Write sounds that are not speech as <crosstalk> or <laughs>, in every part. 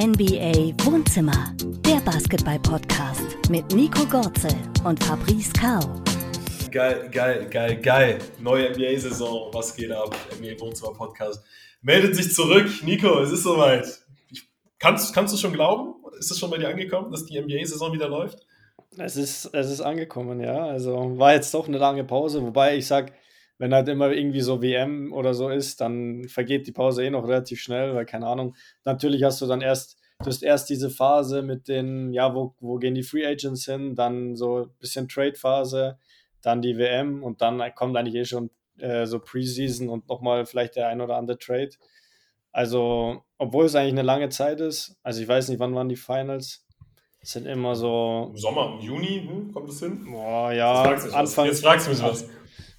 NBA Wohnzimmer, der Basketball-Podcast mit Nico Gorzel und Fabrice Kau. Geil, geil, geil, geil. Neue NBA-Saison. Was geht ab? NBA Wohnzimmer Podcast. Meldet sich zurück. Nico, es ist soweit. Ich, kannst, kannst du schon glauben? Ist es schon bei dir angekommen, dass die NBA-Saison wieder läuft? Es ist, es ist angekommen, ja. Also war jetzt doch eine lange Pause, wobei ich sag, wenn halt immer irgendwie so WM oder so ist, dann vergeht die Pause eh noch relativ schnell, weil keine Ahnung. Natürlich hast du dann erst, du hast erst diese Phase mit den, ja, wo, wo gehen die Free Agents hin, dann so ein bisschen Trade-Phase, dann die WM und dann kommt eigentlich eh schon äh, so Preseason und nochmal vielleicht der ein oder andere Trade. Also, obwohl es eigentlich eine lange Zeit ist, also ich weiß nicht, wann waren die Finals? Es sind immer so. Im Sommer, im Juni, hm, kommt es hin? Boah, ja, Anfang. Jetzt fragst du mich was.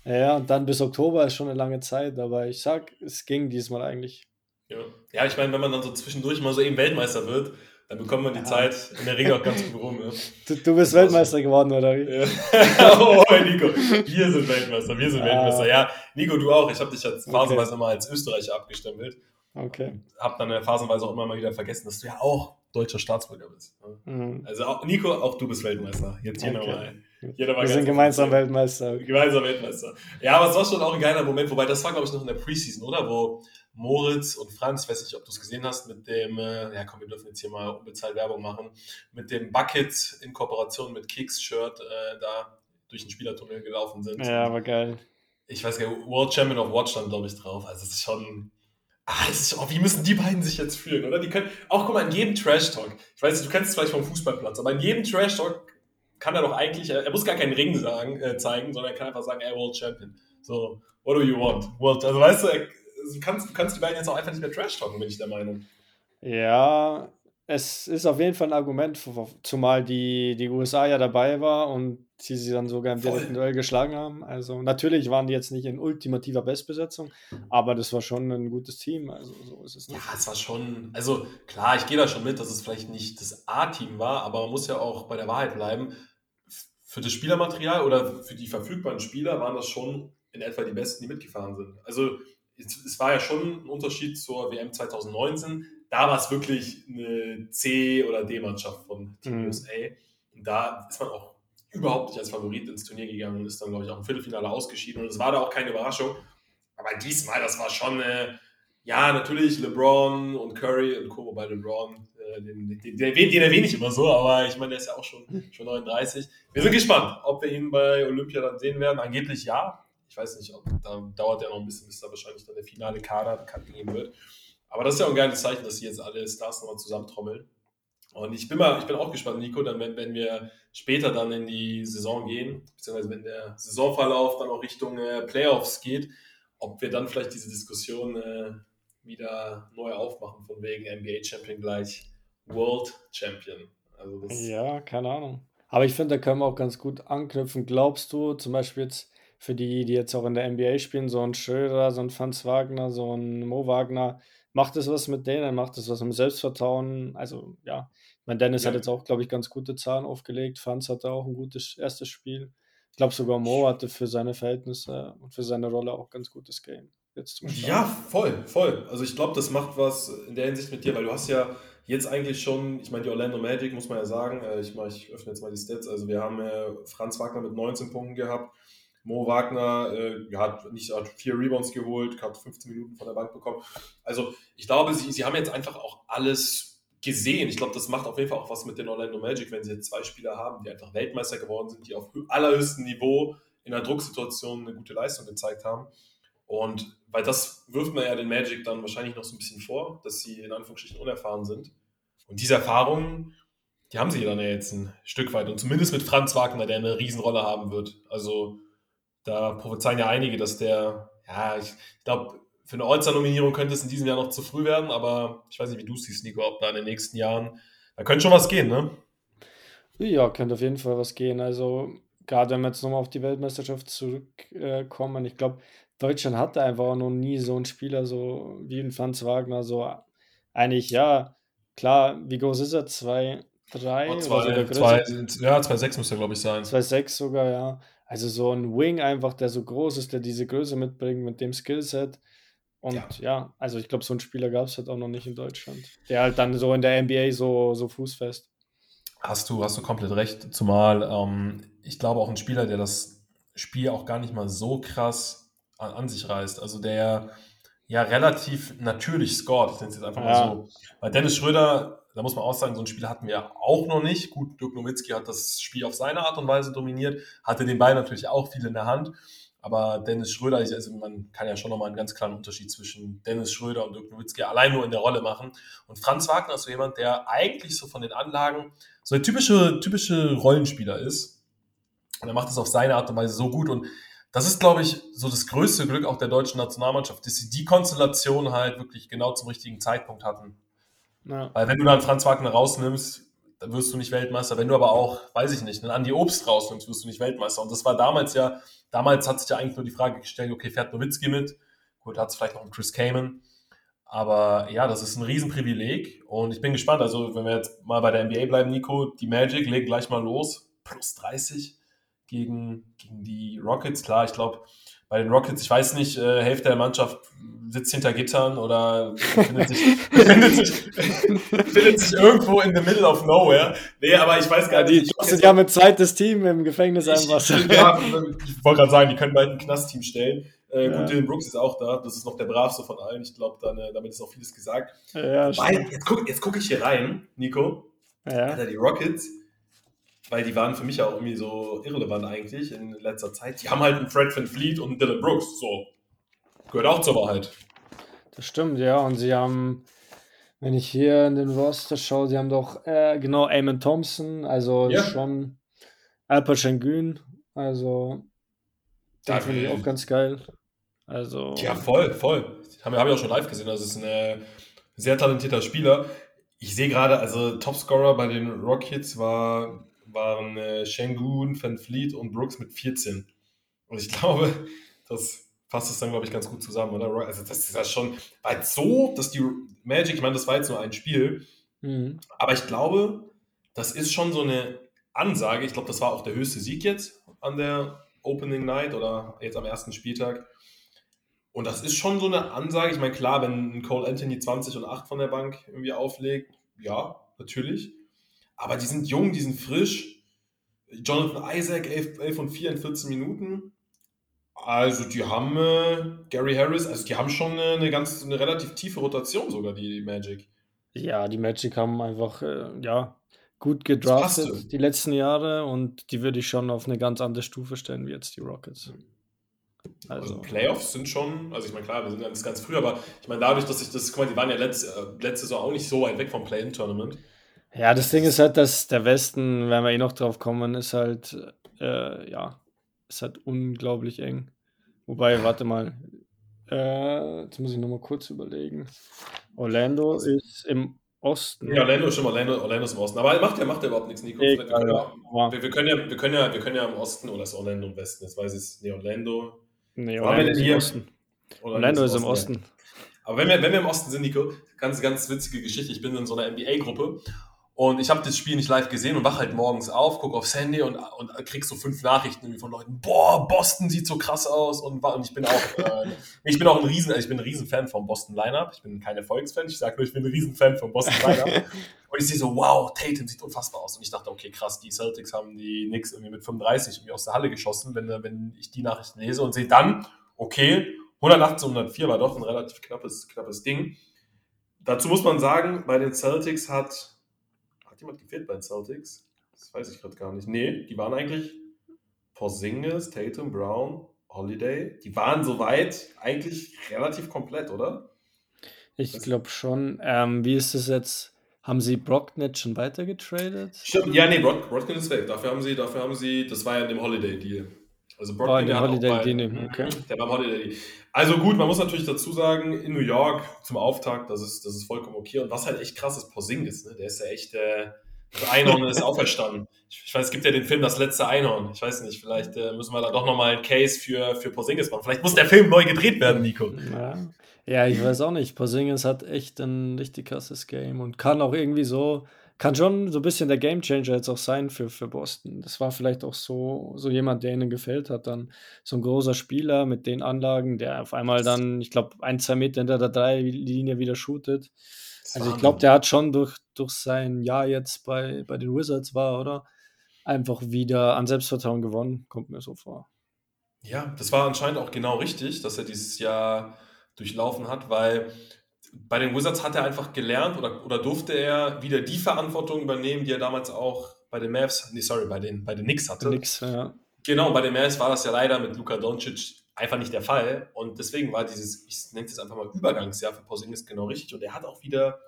Ja, und dann bis Oktober ist schon eine lange Zeit, aber ich sag, es ging diesmal eigentlich. Ja, ja ich meine, wenn man dann so zwischendurch mal so eben Weltmeister wird, dann bekommt man die ja. Zeit in der Regel auch ganz gut rum. Ja. Du, du, bist Weltmeister geworden, oder wie? Ja. <laughs> oh, Nico, wir sind Weltmeister, wir sind ah. Weltmeister. Ja, Nico, du auch. Ich habe dich jetzt phasenweise okay. immer als Österreicher abgestempelt. Okay. Hab dann phasenweise auch immer mal wieder vergessen, dass du ja auch deutscher Staatsbürger bist. Mhm. Also auch, Nico, auch du bist Weltmeister. Jetzt hier okay. nochmal. Wir sind gemeinsam Weltmeister. Gemeinsam Weltmeister. Ja, aber es war schon auch ein geiler Moment, wobei das war, glaube ich, noch in der Preseason, oder? Wo Moritz und Franz, weiß nicht, ob du es gesehen hast, mit dem, äh, ja komm, wir dürfen jetzt hier mal unbezahlt Werbung machen, mit dem Bucket in Kooperation mit Kicks-Shirt äh, da durch den Spielertunnel gelaufen sind. Ja, aber geil. Ich weiß gar nicht, World Champion of Watch dann, glaube ich, drauf. Also es ist schon Ah, ist, oh, wie müssen die beiden sich jetzt fühlen, oder? Die können, auch guck mal, in jedem Trash-Talk, ich weiß nicht, du kennst es vielleicht vom Fußballplatz, aber in jedem Trash-Talk kann er doch eigentlich, er muss gar keinen Ring sagen, äh, zeigen, sondern er kann einfach sagen, ey, World Champion. So, what do you want? World, also weißt du, du kannst, du kannst die beiden jetzt auch einfach nicht mehr Trash-Talken, bin ich der Meinung. Ja, es ist auf jeden Fall ein Argument, zumal die, die USA ja dabei war und sie sie dann sogar im direkten Duell geschlagen haben. Also natürlich waren die jetzt nicht in ultimativer Bestbesetzung, aber das war schon ein gutes Team. Also so ist es nicht. Ja, es war schon, also klar, ich gehe da schon mit, dass es vielleicht nicht das A-Team war, aber man muss ja auch bei der Wahrheit bleiben. Für das Spielermaterial oder für die verfügbaren Spieler waren das schon in etwa die Besten, die mitgefahren sind. Also es, es war ja schon ein Unterschied zur WM 2019 da war es wirklich eine C- oder D-Mannschaft von Team mhm. USA. Und da ist man auch überhaupt nicht als Favorit ins Turnier gegangen und ist dann, glaube ich, auch im Viertelfinale ausgeschieden. Und es war da auch keine Überraschung. Aber diesmal, das war schon, äh, ja, natürlich LeBron und Curry und Co. Wobei LeBron, den, den, den, den erwähne ich immer so, aber ich meine, der ist ja auch schon, schon 39. Wir sind gespannt, ob wir ihn bei Olympia dann sehen werden. Angeblich ja. Ich weiß nicht, ob, da dauert ja noch ein bisschen, bis da wahrscheinlich dann der finale Kader bekannt gegeben wird. Aber das ist ja auch ein geiles Zeichen, dass sie jetzt alle Stars nochmal zusammentrommeln. Und ich bin mal, ich bin auch gespannt, Nico, dann wenn, wenn wir später dann in die Saison gehen, beziehungsweise wenn der Saisonverlauf dann auch Richtung äh, Playoffs geht, ob wir dann vielleicht diese Diskussion äh, wieder neu aufmachen, von wegen NBA Champion gleich World Champion. Also ja, keine Ahnung. Aber ich finde, da können wir auch ganz gut anknüpfen. Glaubst du, zum Beispiel jetzt für die, die jetzt auch in der NBA spielen, so ein Schröder, so ein Franz Wagner, so ein Mo Wagner, macht es was mit denen, macht es was mit Selbstvertrauen. Also ja, ich meine, Dennis ja. hat jetzt auch, glaube ich, ganz gute Zahlen aufgelegt. Franz hatte auch ein gutes erstes Spiel. Ich glaube sogar Mo hatte für seine Verhältnisse und für seine Rolle auch ein ganz gutes Game. Jetzt ja, voll, voll. Also ich glaube, das macht was in der Hinsicht mit dir, weil du hast ja jetzt eigentlich schon, ich meine, die Orlando Magic, muss man ja sagen, äh, ich, mach, ich öffne jetzt mal die Stats, also wir haben äh, Franz Wagner mit 19 Punkten gehabt, Mo Wagner äh, hat nicht hat vier Rebounds geholt, hat 15 Minuten von der Bank bekommen. Also ich glaube, sie, sie haben jetzt einfach auch alles gesehen. Ich glaube, das macht auf jeden Fall auch was mit den Orlando Magic, wenn sie jetzt zwei Spieler haben, die einfach Weltmeister geworden sind, die auf allerhöchstem Niveau in einer Drucksituation eine gute Leistung gezeigt haben. Und weil das wirft man ja den Magic dann wahrscheinlich noch so ein bisschen vor, dass sie in Anführungsstrichen unerfahren sind. Und diese Erfahrungen, die haben sie dann ja jetzt ein Stück weit. Und zumindest mit Franz Wagner, der eine Riesenrolle haben wird. Also da prophezeien ja einige, dass der, ja, ich, ich glaube, für eine All-Star-Nominierung könnte es in diesem Jahr noch zu früh werden, aber ich weiß nicht, wie du siehst, Nico, ob da in den nächsten Jahren, da könnte schon was gehen, ne? Ja, könnte auf jeden Fall was gehen. Also, gerade wenn wir jetzt nochmal auf die Weltmeisterschaft zurückkommen, ich glaube, Deutschland hatte einfach noch nie so einen Spieler, so wie ein Franz Wagner, so eigentlich, ja, klar, wie groß ist er? Zwei, drei? Oh, zwei, zwei, ja, 2,6 muss er, glaube ich, sein. 2,6 sogar, ja. Also so ein Wing einfach, der so groß ist, der diese Größe mitbringt mit dem Skillset. Und ja, ja also ich glaube, so einen Spieler gab es halt auch noch nicht in Deutschland. Der halt dann so in der NBA so, so fußfest. Hast du, hast du komplett recht. Zumal ähm, ich glaube auch ein Spieler, der das Spiel auch gar nicht mal so krass an, an sich reißt. Also der ja relativ natürlich scored. Ich nenne es jetzt einfach ja. mal so. Weil Dennis Schröder, da muss man auch sagen, so ein Spiel hatten wir auch noch nicht. Gut, Dirk Nowitzki hat das Spiel auf seine Art und Weise dominiert, hatte den Ball natürlich auch viel in der Hand. Aber Dennis Schröder, also man kann ja schon nochmal einen ganz klaren Unterschied zwischen Dennis Schröder und Dirk Nowitzki allein nur in der Rolle machen. Und Franz Wagner ist so jemand, der eigentlich so von den Anlagen so ein typische, typische Rollenspieler ist. Und er macht es auf seine Art und Weise so gut. Und das ist, glaube ich, so das größte Glück auch der deutschen Nationalmannschaft, dass sie die Konstellation halt wirklich genau zum richtigen Zeitpunkt hatten. Ja. Weil wenn du dann Franz Wagner rausnimmst, dann wirst du nicht Weltmeister. Wenn du aber auch, weiß ich nicht, einen Andi Obst rausnimmst, wirst du nicht Weltmeister. Und das war damals ja, damals hat sich ja eigentlich nur die Frage gestellt, okay, fährt Nowitzki mit? Gut, hat es vielleicht noch einen Chris Kamen. Aber ja, das ist ein Riesenprivileg und ich bin gespannt. Also, wenn wir jetzt mal bei der NBA bleiben, Nico, die Magic legen gleich mal los. Plus 30 gegen, gegen die Rockets. Klar, ich glaube, bei den Rockets, ich weiß nicht, äh, Hälfte der Mannschaft sitzt hinter Gittern oder findet sich, <laughs> findet, sich, findet sich irgendwo in the middle of nowhere. Nee, aber ich weiß gar nicht. Die sind ja mit zweites Team im Gefängnis einfach. Ich, <laughs> ja, ich wollte gerade sagen, die können bald ein Knastteam stellen. Äh, ja. Gut, Dylan Brooks ist auch da. Das ist noch der bravste von allen. Ich glaube, äh, damit ist auch vieles gesagt. Ja, Weil, jetzt gucke guck ich hier rein, Nico. Ja. Alter, die Rockets weil die waren für mich auch irgendwie so irrelevant eigentlich in letzter Zeit. Die haben halt einen Fred Van Fleet und einen Dylan Brooks. So. Gehört auch zur Wahrheit. Das stimmt, ja. Und sie haben, wenn ich hier in den Roster schaue, sie haben doch äh, genau Eamon Thompson, also ja. schon Alper Şengün, also den finde ich auch ganz geil. Also. Ja, voll, voll. Haben wir, haben wir auch schon live gesehen. Also, es ist ein äh, sehr talentierter Spieler. Ich sehe gerade, also Topscorer bei den Rockets war waren äh, Shengun, Van Fleet und Brooks mit 14. Und ich <laughs> glaube, das fasst es dann, glaube ich, ganz gut zusammen, oder? Also das ist ja schon, weil so, dass die Magic, ich meine, das war jetzt nur ein Spiel, mhm. aber ich glaube, das ist schon so eine Ansage. Ich glaube, das war auch der höchste Sieg jetzt an der Opening Night oder jetzt am ersten Spieltag. Und das ist schon so eine Ansage. Ich meine, klar, wenn Cole Anthony 20 und 8 von der Bank irgendwie auflegt, ja, natürlich. Aber die sind jung, die sind frisch. Jonathan Isaac, 11, 11 und 4 in 14 Minuten. Also die haben äh, Gary Harris, also die haben schon eine, eine, ganz, eine relativ tiefe Rotation sogar, die, die Magic. Ja, die Magic haben einfach, äh, ja, gut gedraftet die letzten Jahre und die würde ich schon auf eine ganz andere Stufe stellen wie jetzt die Rockets. Also, also Playoffs sind schon, also ich meine, klar, wir sind ganz, ganz früh, aber ich meine, dadurch, dass ich das, guck mal, die waren ja letzte, äh, letzte Saison auch nicht so weit weg vom Play-In-Tournament. Ja, das Ding ist halt, dass der Westen, wenn wir eh noch drauf kommen, ist halt, äh, ja, ist halt unglaublich eng. Wobei, warte mal, äh, jetzt muss ich nochmal kurz überlegen. Orlando ist im Osten. Ja, Orlando ist schon Orlando, Orlando ist im Osten. Aber macht ja, macht ja überhaupt nichts, Nico. Egal, wir, können ja, wir, wir, können ja, wir, können ja, wir können ja im Osten oder ist Orlando im Westen? Jetzt weiß ich es. Nee, Orlando. Nee, Orlando ist im Osten. Orlando, ist im Osten. Osten. Aber wenn wir, wenn wir im Osten sind, Nico, ganz, ganz witzige Geschichte. Ich bin in so einer NBA-Gruppe und ich habe das Spiel nicht live gesehen und wach halt morgens auf, guck aufs Handy und, und krieg so fünf Nachrichten von Leuten, boah, Boston sieht so krass aus und, und ich bin auch, äh, <laughs> ich bin auch ein Riesen, ich bin ein Riesenfan vom Boston Lineup. Ich bin kein Erfolgsfan, ich sage nur, ich bin ein Riesenfan vom Boston Lineup. <laughs> und ich sehe so, wow, Tatum sieht unfassbar aus. Und ich dachte, okay, krass, die Celtics haben die Knicks irgendwie mit 35 irgendwie aus der Halle geschossen, wenn, wenn ich die Nachrichten lese und sehe dann, okay, 118, 104 war doch ein relativ knappes, knappes Ding. Dazu muss man sagen, bei den Celtics hat hat jemand gefehlt bei den Celtics? Das weiß ich gerade gar nicht. Nee, die waren eigentlich Porzingis, Tatum, Brown, Holiday. Die waren soweit eigentlich relativ komplett, oder? Ich glaube schon. Ähm, wie ist es jetzt? Haben sie Brocknet schon weitergetradet? Stimmt, ja, nee, Brock, Brocknet ist weg. Dafür haben sie, dafür haben sie, das war ja in dem Holiday-Deal. Also Brocknet, oh, in dem Holiday-Deal, okay. Der war im Holiday-Deal. Also gut, man muss natürlich dazu sagen, in New York zum Auftakt, das ist, das ist vollkommen okay. Und was halt echt krass ist, Porzingis, ne? der ist ja echt, äh, das Einhorn ist auferstanden. Ich, ich, weiß, es gibt ja den Film Das letzte Einhorn. Ich weiß nicht, vielleicht äh, müssen wir da doch nochmal einen Case für, für Porzingis machen. Vielleicht muss der Film neu gedreht werden, Nico. Ja. ja, ich weiß auch nicht. Porzingis hat echt ein richtig krasses Game und kann auch irgendwie so kann schon so ein bisschen der Gamechanger jetzt auch sein für, für Boston. Das war vielleicht auch so, so jemand, der ihnen gefällt hat. Dann so ein großer Spieler mit den Anlagen, der auf einmal dann, ich glaube, ein, zwei Meter hinter der Dreilinie wieder shootet. Also ich glaube, der hat schon durch, durch sein Jahr jetzt bei, bei den Wizards war, oder? Einfach wieder an Selbstvertrauen gewonnen, kommt mir so vor. Ja, das war anscheinend auch genau richtig, dass er dieses Jahr durchlaufen hat, weil bei den Wizards hat er einfach gelernt oder, oder durfte er wieder die Verantwortung übernehmen, die er damals auch bei den Mavs, nee, sorry, bei den, bei den Knicks hatte. Knicks, ja. Genau, bei den Mavs war das ja leider mit Luka Doncic einfach nicht der Fall und deswegen war dieses, ich nenne es jetzt einfach mal Übergangsjahr für Porzingis genau richtig und er hat auch wieder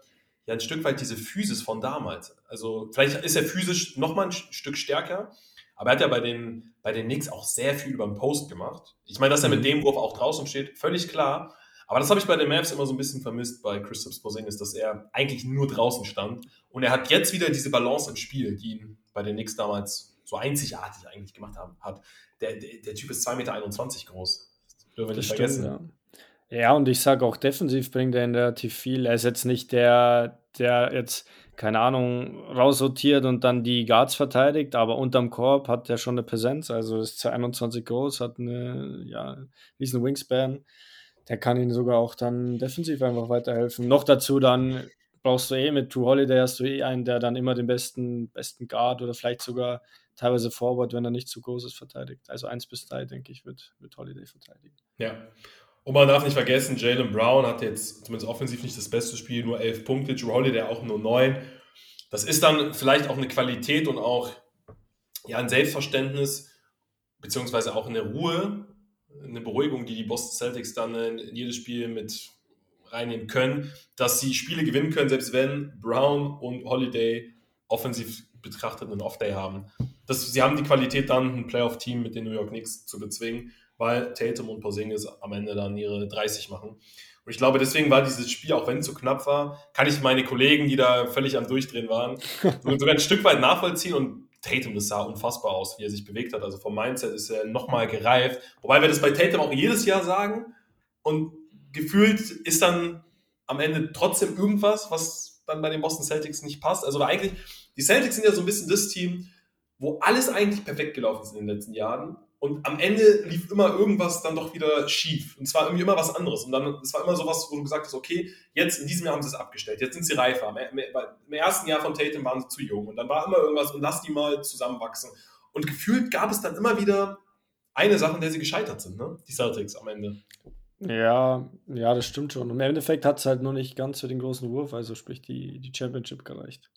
ja ein Stück weit diese Physis von damals. Also vielleicht ist er physisch nochmal ein Stück stärker, aber er hat ja bei den, bei den Knicks auch sehr viel über den Post gemacht. Ich meine, dass er mit mhm. dem Wurf auch draußen steht, völlig klar. Aber das habe ich bei den Mavs immer so ein bisschen vermisst bei Christoph Porzingis, dass er eigentlich nur draußen stand. Und er hat jetzt wieder diese Balance im Spiel, die ihn bei den Knicks damals so einzigartig eigentlich gemacht haben, hat. Der, der, der Typ ist 2,21 Meter groß. Das dürfen wir nicht vergessen. ja. Ja, und ich sage auch defensiv bringt er relativ viel. Er ist jetzt nicht der, der jetzt, keine Ahnung, rausrotiert und dann die Guards verteidigt, aber unterm Korb hat er schon eine Präsenz. Also ist 21 groß, hat eine, ja, riesen Wingspan. Der kann ihnen sogar auch dann defensiv einfach weiterhelfen. Noch dazu dann brauchst du eh mit True Holiday hast du eh einen, der dann immer den besten, besten Guard oder vielleicht sogar teilweise Forward, wenn er nicht zu groß ist, verteidigt. Also 1 bis 3, denke ich, wird, wird Holiday verteidigen. Ja, und man darf nicht vergessen, Jalen Brown hat jetzt zumindest offensiv nicht das beste Spiel, nur elf Punkte. Drew Holiday auch nur neun. Das ist dann vielleicht auch eine Qualität und auch ja, ein Selbstverständnis, beziehungsweise auch eine Ruhe, eine Beruhigung, die die Boston Celtics dann in jedes Spiel mit reinnehmen können, dass sie Spiele gewinnen können, selbst wenn Brown und Holiday offensiv betrachtet einen Off-Day haben. Das, sie haben die Qualität dann, ein Playoff-Team mit den New York Knicks zu bezwingen weil Tatum und Porzingis am Ende dann ihre 30 machen. Und ich glaube, deswegen war dieses Spiel, auch wenn es so knapp war, kann ich meine Kollegen, die da völlig am Durchdrehen waren, <laughs> sogar ein Stück weit nachvollziehen und Tatum, das sah unfassbar aus, wie er sich bewegt hat. Also vom Mindset ist er nochmal gereift. Wobei wir das bei Tatum auch jedes Jahr sagen. Und gefühlt ist dann am Ende trotzdem irgendwas, was dann bei den Boston Celtics nicht passt. Also eigentlich, die Celtics sind ja so ein bisschen das Team, wo alles eigentlich perfekt gelaufen ist in den letzten Jahren. Und am Ende lief immer irgendwas dann doch wieder schief. Und zwar irgendwie immer was anderes. Und dann, es war immer sowas, wo du gesagt hast, okay, jetzt in diesem Jahr haben sie es abgestellt. Jetzt sind sie reifer. Im ersten Jahr von Tatum waren sie zu jung. Und dann war immer irgendwas und lass die mal zusammenwachsen. Und gefühlt gab es dann immer wieder eine Sache, in der sie gescheitert sind, ne? Die Celtics am Ende. Ja, ja, das stimmt schon. Und im Endeffekt hat es halt nur nicht ganz für den großen Wurf, also sprich die, die Championship gereicht.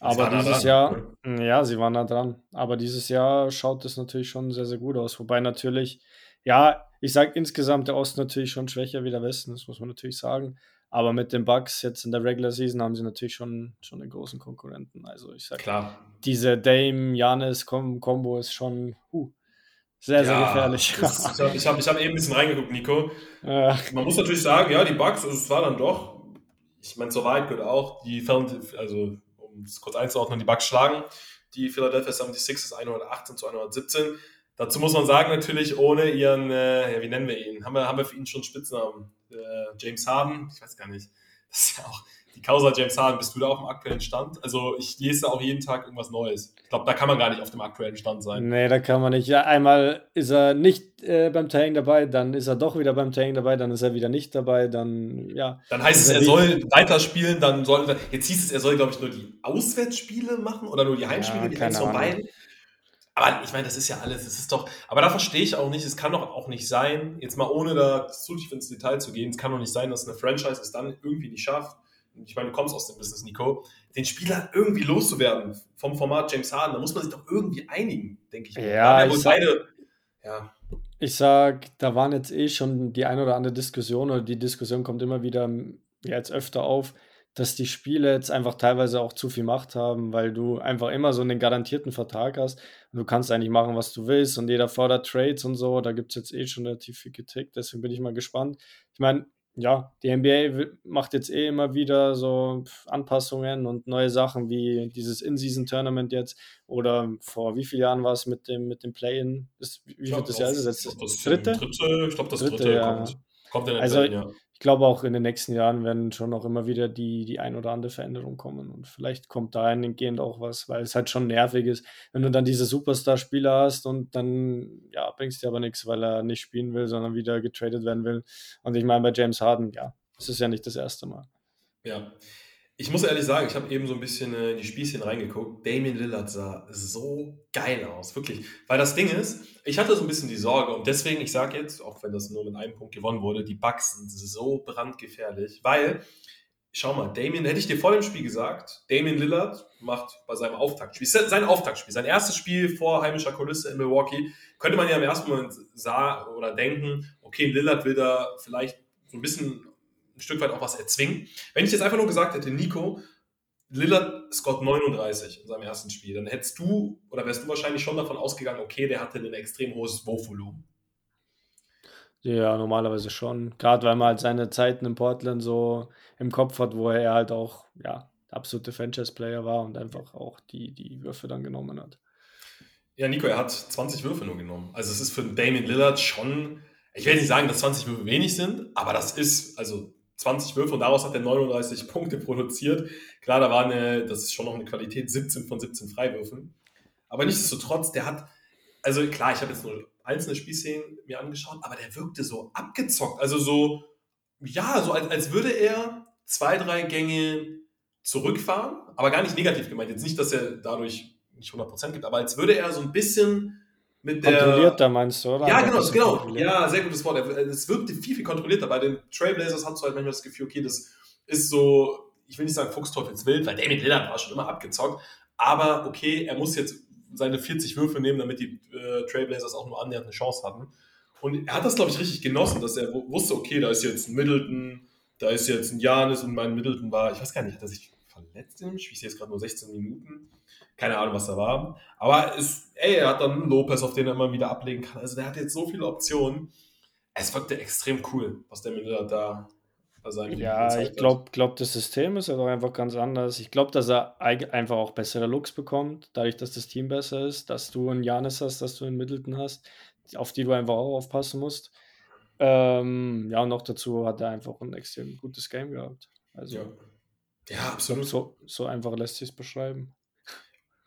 Aber dieses Jahr, ja, sie waren da dran. Aber dieses Jahr schaut es natürlich schon sehr, sehr gut aus. Wobei natürlich, ja, ich sage insgesamt der Osten natürlich schon schwächer wie der Westen, das muss man natürlich sagen. Aber mit den Bucks jetzt in der Regular Season haben sie natürlich schon, schon einen großen Konkurrenten. Also ich sage, diese Dame-Janis-Kombo ist schon uh, sehr, sehr gefährlich. Das, ich habe ich hab, eben ein bisschen reingeguckt, Nico. Ja. Man muss natürlich sagen, ja, die Bucks, also es war dann doch, ich meine, zur Wahrheit gehört auch, die also um es kurz einzuordnen, die Bucks schlagen die Philadelphia 76ers 118 zu 117. Dazu muss man sagen, natürlich ohne ihren, äh, ja, wie nennen wir ihn? Haben wir, haben wir für ihn schon Spitznamen? Äh, James Harden? Ich weiß gar nicht. Das ist ja auch die Causa James Harden. Bist du da auf dem aktuellen Stand? Also ich lese auch jeden Tag irgendwas Neues. Ich glaube, da kann man gar nicht auf dem aktuellen Stand sein. Nee, da kann man nicht. Ja, einmal ist er nicht äh, beim Tank dabei, dann ist er doch wieder beim Tank dabei, dann ist er wieder nicht dabei, dann ja. Dann heißt es, er, er soll weiterspielen, dann soll jetzt hieß es, er soll, glaube ich, nur die Auswärtsspiele machen oder nur die Heimspiele, ja, die eins von beiden. Aber ich meine, das ist ja alles, das ist doch, aber da verstehe ich auch nicht, es kann doch auch nicht sein, jetzt mal ohne da zu tief ins Detail zu gehen, es kann doch nicht sein, dass eine Franchise es dann irgendwie nicht schafft, ich meine, du kommst aus dem Business, Nico, den Spieler irgendwie loszuwerden vom Format James Harden, da muss man sich doch irgendwie einigen, denke ich. Ja, ich sag, beide, ja. ich sag, da waren jetzt eh schon die ein oder andere Diskussion oder die Diskussion kommt immer wieder jetzt öfter auf, dass die Spiele jetzt einfach teilweise auch zu viel Macht haben, weil du einfach immer so einen garantierten Vertrag hast und du kannst eigentlich machen, was du willst und jeder fordert Trades und so, da gibt es jetzt eh schon relativ viel Kritik, deswegen bin ich mal gespannt. Ich meine, ja, die NBA macht jetzt eh immer wieder so Anpassungen und neue Sachen wie dieses In-Season-Tournament jetzt oder vor wie vielen Jahren war es mit dem, mit dem Play-In? Wie viel das Jahr ist es jetzt? Das dritte? dritte? Ich glaube, das dritte, dritte ja. kommt. Kommt in den also, ja ich glaube auch in den nächsten Jahren werden schon auch immer wieder die, die ein oder andere Veränderung kommen. Und vielleicht kommt da eingehend auch was, weil es halt schon nervig ist, wenn du dann diese Superstar-Spieler hast und dann ja, bringst du aber nichts, weil er nicht spielen will, sondern wieder getradet werden will. Und ich meine, bei James Harden, ja, das ist ja nicht das erste Mal. Ja, ich muss ehrlich sagen, ich habe eben so ein bisschen äh, die Spießchen reingeguckt. Damien Lillard sah so geil aus, wirklich. Weil das Ding ist, ich hatte so ein bisschen die Sorge und deswegen, ich sage jetzt, auch wenn das nur mit einem Punkt gewonnen wurde, die Bugs sind so brandgefährlich, weil, schau mal, Damien, hätte ich dir vor dem Spiel gesagt, Damien Lillard macht bei seinem Auftaktspiel, sein Auftaktspiel, sein erstes Spiel vor heimischer Kulisse in Milwaukee, könnte man ja im ersten Moment sagen oder denken, okay, Lillard will da vielleicht so ein bisschen ein Stück weit auch was erzwingen. Wenn ich jetzt einfach nur gesagt hätte, Nico, Lillard scored 39 in seinem ersten Spiel, dann hättest du oder wärst du wahrscheinlich schon davon ausgegangen, okay, der hatte ein extrem hohes Wurfvolumen. Ja, normalerweise schon. Gerade weil man halt seine Zeiten in Portland so im Kopf hat, wo er halt auch, ja, der absolute Franchise-Player war und einfach auch die, die Würfe dann genommen hat. Ja, Nico, er hat 20 Würfe nur genommen. Also es ist für Damien Lillard schon, ich will nicht sagen, dass 20 Würfe wenig sind, aber das ist, also 20 Würfe und daraus hat er 39 Punkte produziert. Klar, da war eine, das ist schon noch eine Qualität, 17 von 17 Freiwürfen. Aber nichtsdestotrotz, der hat, also klar, ich habe jetzt nur einzelne Spielszenen mir angeschaut, aber der wirkte so abgezockt. Also so, ja, so als, als würde er zwei, drei Gänge zurückfahren, aber gar nicht negativ gemeint. Jetzt nicht, dass er dadurch nicht 100% gibt, aber als würde er so ein bisschen mit der. Kontrollierter meinst du, oder? Ja, genau, genau. Ja, sehr gutes Wort. Es wirkte viel, viel kontrollierter. Bei den Trailblazers hast du halt manchmal das Gefühl, okay, das ist so, ich will nicht sagen Fuchsteufelswild, weil David Lillard war schon immer abgezockt. Aber okay, er muss jetzt seine 40 Würfe nehmen, damit die äh, Trailblazers auch nur annähernd eine Chance hatten. Und er hat das, glaube ich, richtig genossen, dass er wusste, okay, da ist jetzt ein Middleton, da ist jetzt ein Janis und mein Middleton war, ich weiß gar nicht, hat er sich verletzt dem Spiel? Ich sehe jetzt gerade nur 16 Minuten. Keine Ahnung, was da war. Aber es, ey, er hat dann einen Lopez, auf den er immer wieder ablegen kann. Also der hat jetzt so viele Optionen. Es wirkte extrem cool, was der Miller da Ja, ich glaube, glaub, das System ist ja doch einfach ganz anders. Ich glaube, dass er einfach auch bessere Looks bekommt, dadurch, dass das Team besser ist, dass du einen Janis hast, dass du einen Middleton hast, auf die du einfach auch aufpassen musst. Ähm, ja, und noch dazu hat er einfach ein extrem gutes Game gehabt. Also, ja, ja absolut. So, so einfach lässt sich es beschreiben.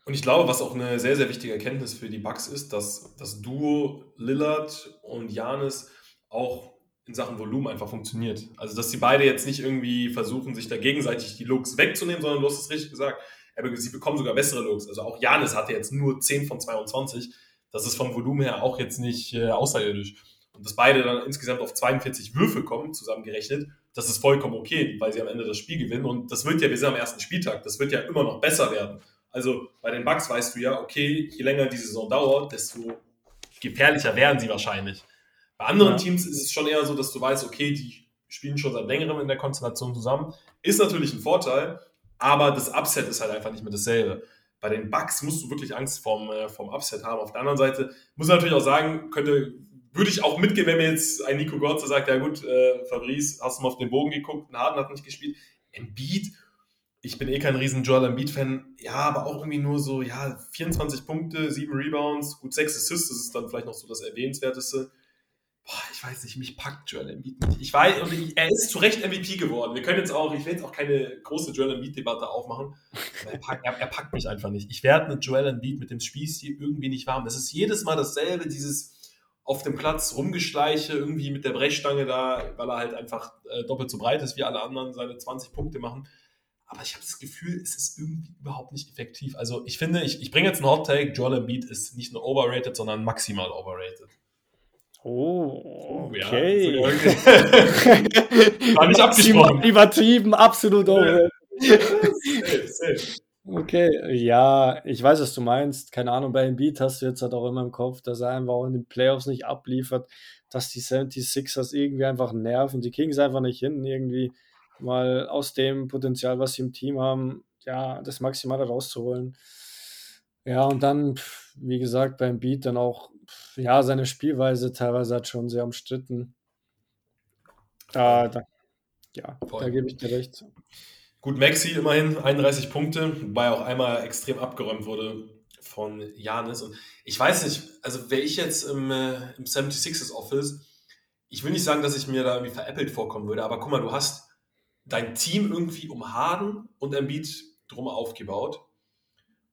Und ich glaube, was auch eine sehr, sehr wichtige Erkenntnis für die Bucks ist, dass das Duo Lillard und Janis auch in Sachen Volumen einfach funktioniert. Also, dass sie beide jetzt nicht irgendwie versuchen, sich da gegenseitig die Looks wegzunehmen, sondern du hast es richtig gesagt, sie bekommen sogar bessere Looks. Also auch Janis hatte jetzt nur 10 von 22. Das ist vom Volumen her auch jetzt nicht äh, außerirdisch. Und dass beide dann insgesamt auf 42 Würfe kommen, zusammengerechnet, das ist vollkommen okay, weil sie am Ende das Spiel gewinnen. Und das wird ja, wir sind am ersten Spieltag, das wird ja immer noch besser werden. Also bei den Bucks weißt du ja, okay, je länger die Saison dauert, desto gefährlicher werden sie wahrscheinlich. Bei anderen ja. Teams ist es schon eher so, dass du weißt, okay, die spielen schon seit längerem in der Konstellation zusammen. Ist natürlich ein Vorteil, aber das Upset ist halt einfach nicht mehr dasselbe. Bei den Bucks musst du wirklich Angst vom, äh, vom Upset haben. Auf der anderen Seite muss ich natürlich auch sagen, könnte, würde ich auch mitgehen, wenn mir jetzt ein Nico Gorze sagt, ja gut, äh, Fabrice, hast du mal auf den Bogen geguckt, ein Harden hat nicht gespielt. Embiid ich bin eh kein riesen Joel Embiid-Fan, ja, aber auch irgendwie nur so, ja, 24 Punkte, 7 Rebounds, gut 6 Assists, das ist dann vielleicht noch so das Erwähnenswerteste. Boah, ich weiß nicht, mich packt Joel Embiid nicht. Ich weiß, und ich, er ist zu Recht MVP geworden. Wir können jetzt auch, ich will jetzt auch keine große Joel Embiid-Debatte aufmachen, er packt, er, er packt, mich einfach nicht. Ich werde mit Joel Embiid, mit dem Spießstil irgendwie nicht warm. Das ist jedes Mal dasselbe, dieses auf dem Platz rumgeschleiche, irgendwie mit der Brechstange da, weil er halt einfach äh, doppelt so breit ist wie alle anderen, seine 20 Punkte machen aber ich habe das Gefühl, es ist irgendwie überhaupt nicht effektiv. Also ich finde, ich, ich bringe jetzt einen Hot Take, Joel Embiid ist nicht nur overrated, sondern maximal overrated. Oh, okay. Ja, War <laughs> nicht abgesprochen. Übertrieben, absolut overrated. safe, safe. Okay, ja, ich weiß, was du meinst. Keine Ahnung, bei Embiid hast du jetzt halt auch immer im Kopf, dass er einfach auch in den Playoffs nicht abliefert, dass die 76ers irgendwie einfach nerven. Die kriegen es einfach nicht hin, irgendwie mal aus dem Potenzial, was sie im Team haben, ja, das Maximale rauszuholen. Ja, und dann, wie gesagt, beim Beat dann auch, ja, seine Spielweise teilweise hat schon sehr umstritten. Da, da ja, Voll. da gebe ich dir recht. Gut, Maxi immerhin 31 Punkte, wobei auch einmal extrem abgeräumt wurde von Janis. Und ich weiß nicht, also wäre ich jetzt im, äh, im 76ers Office, ich will nicht sagen, dass ich mir da irgendwie veräppelt vorkommen würde, aber guck mal, du hast dein Team irgendwie um Harden und Embiid drum aufgebaut.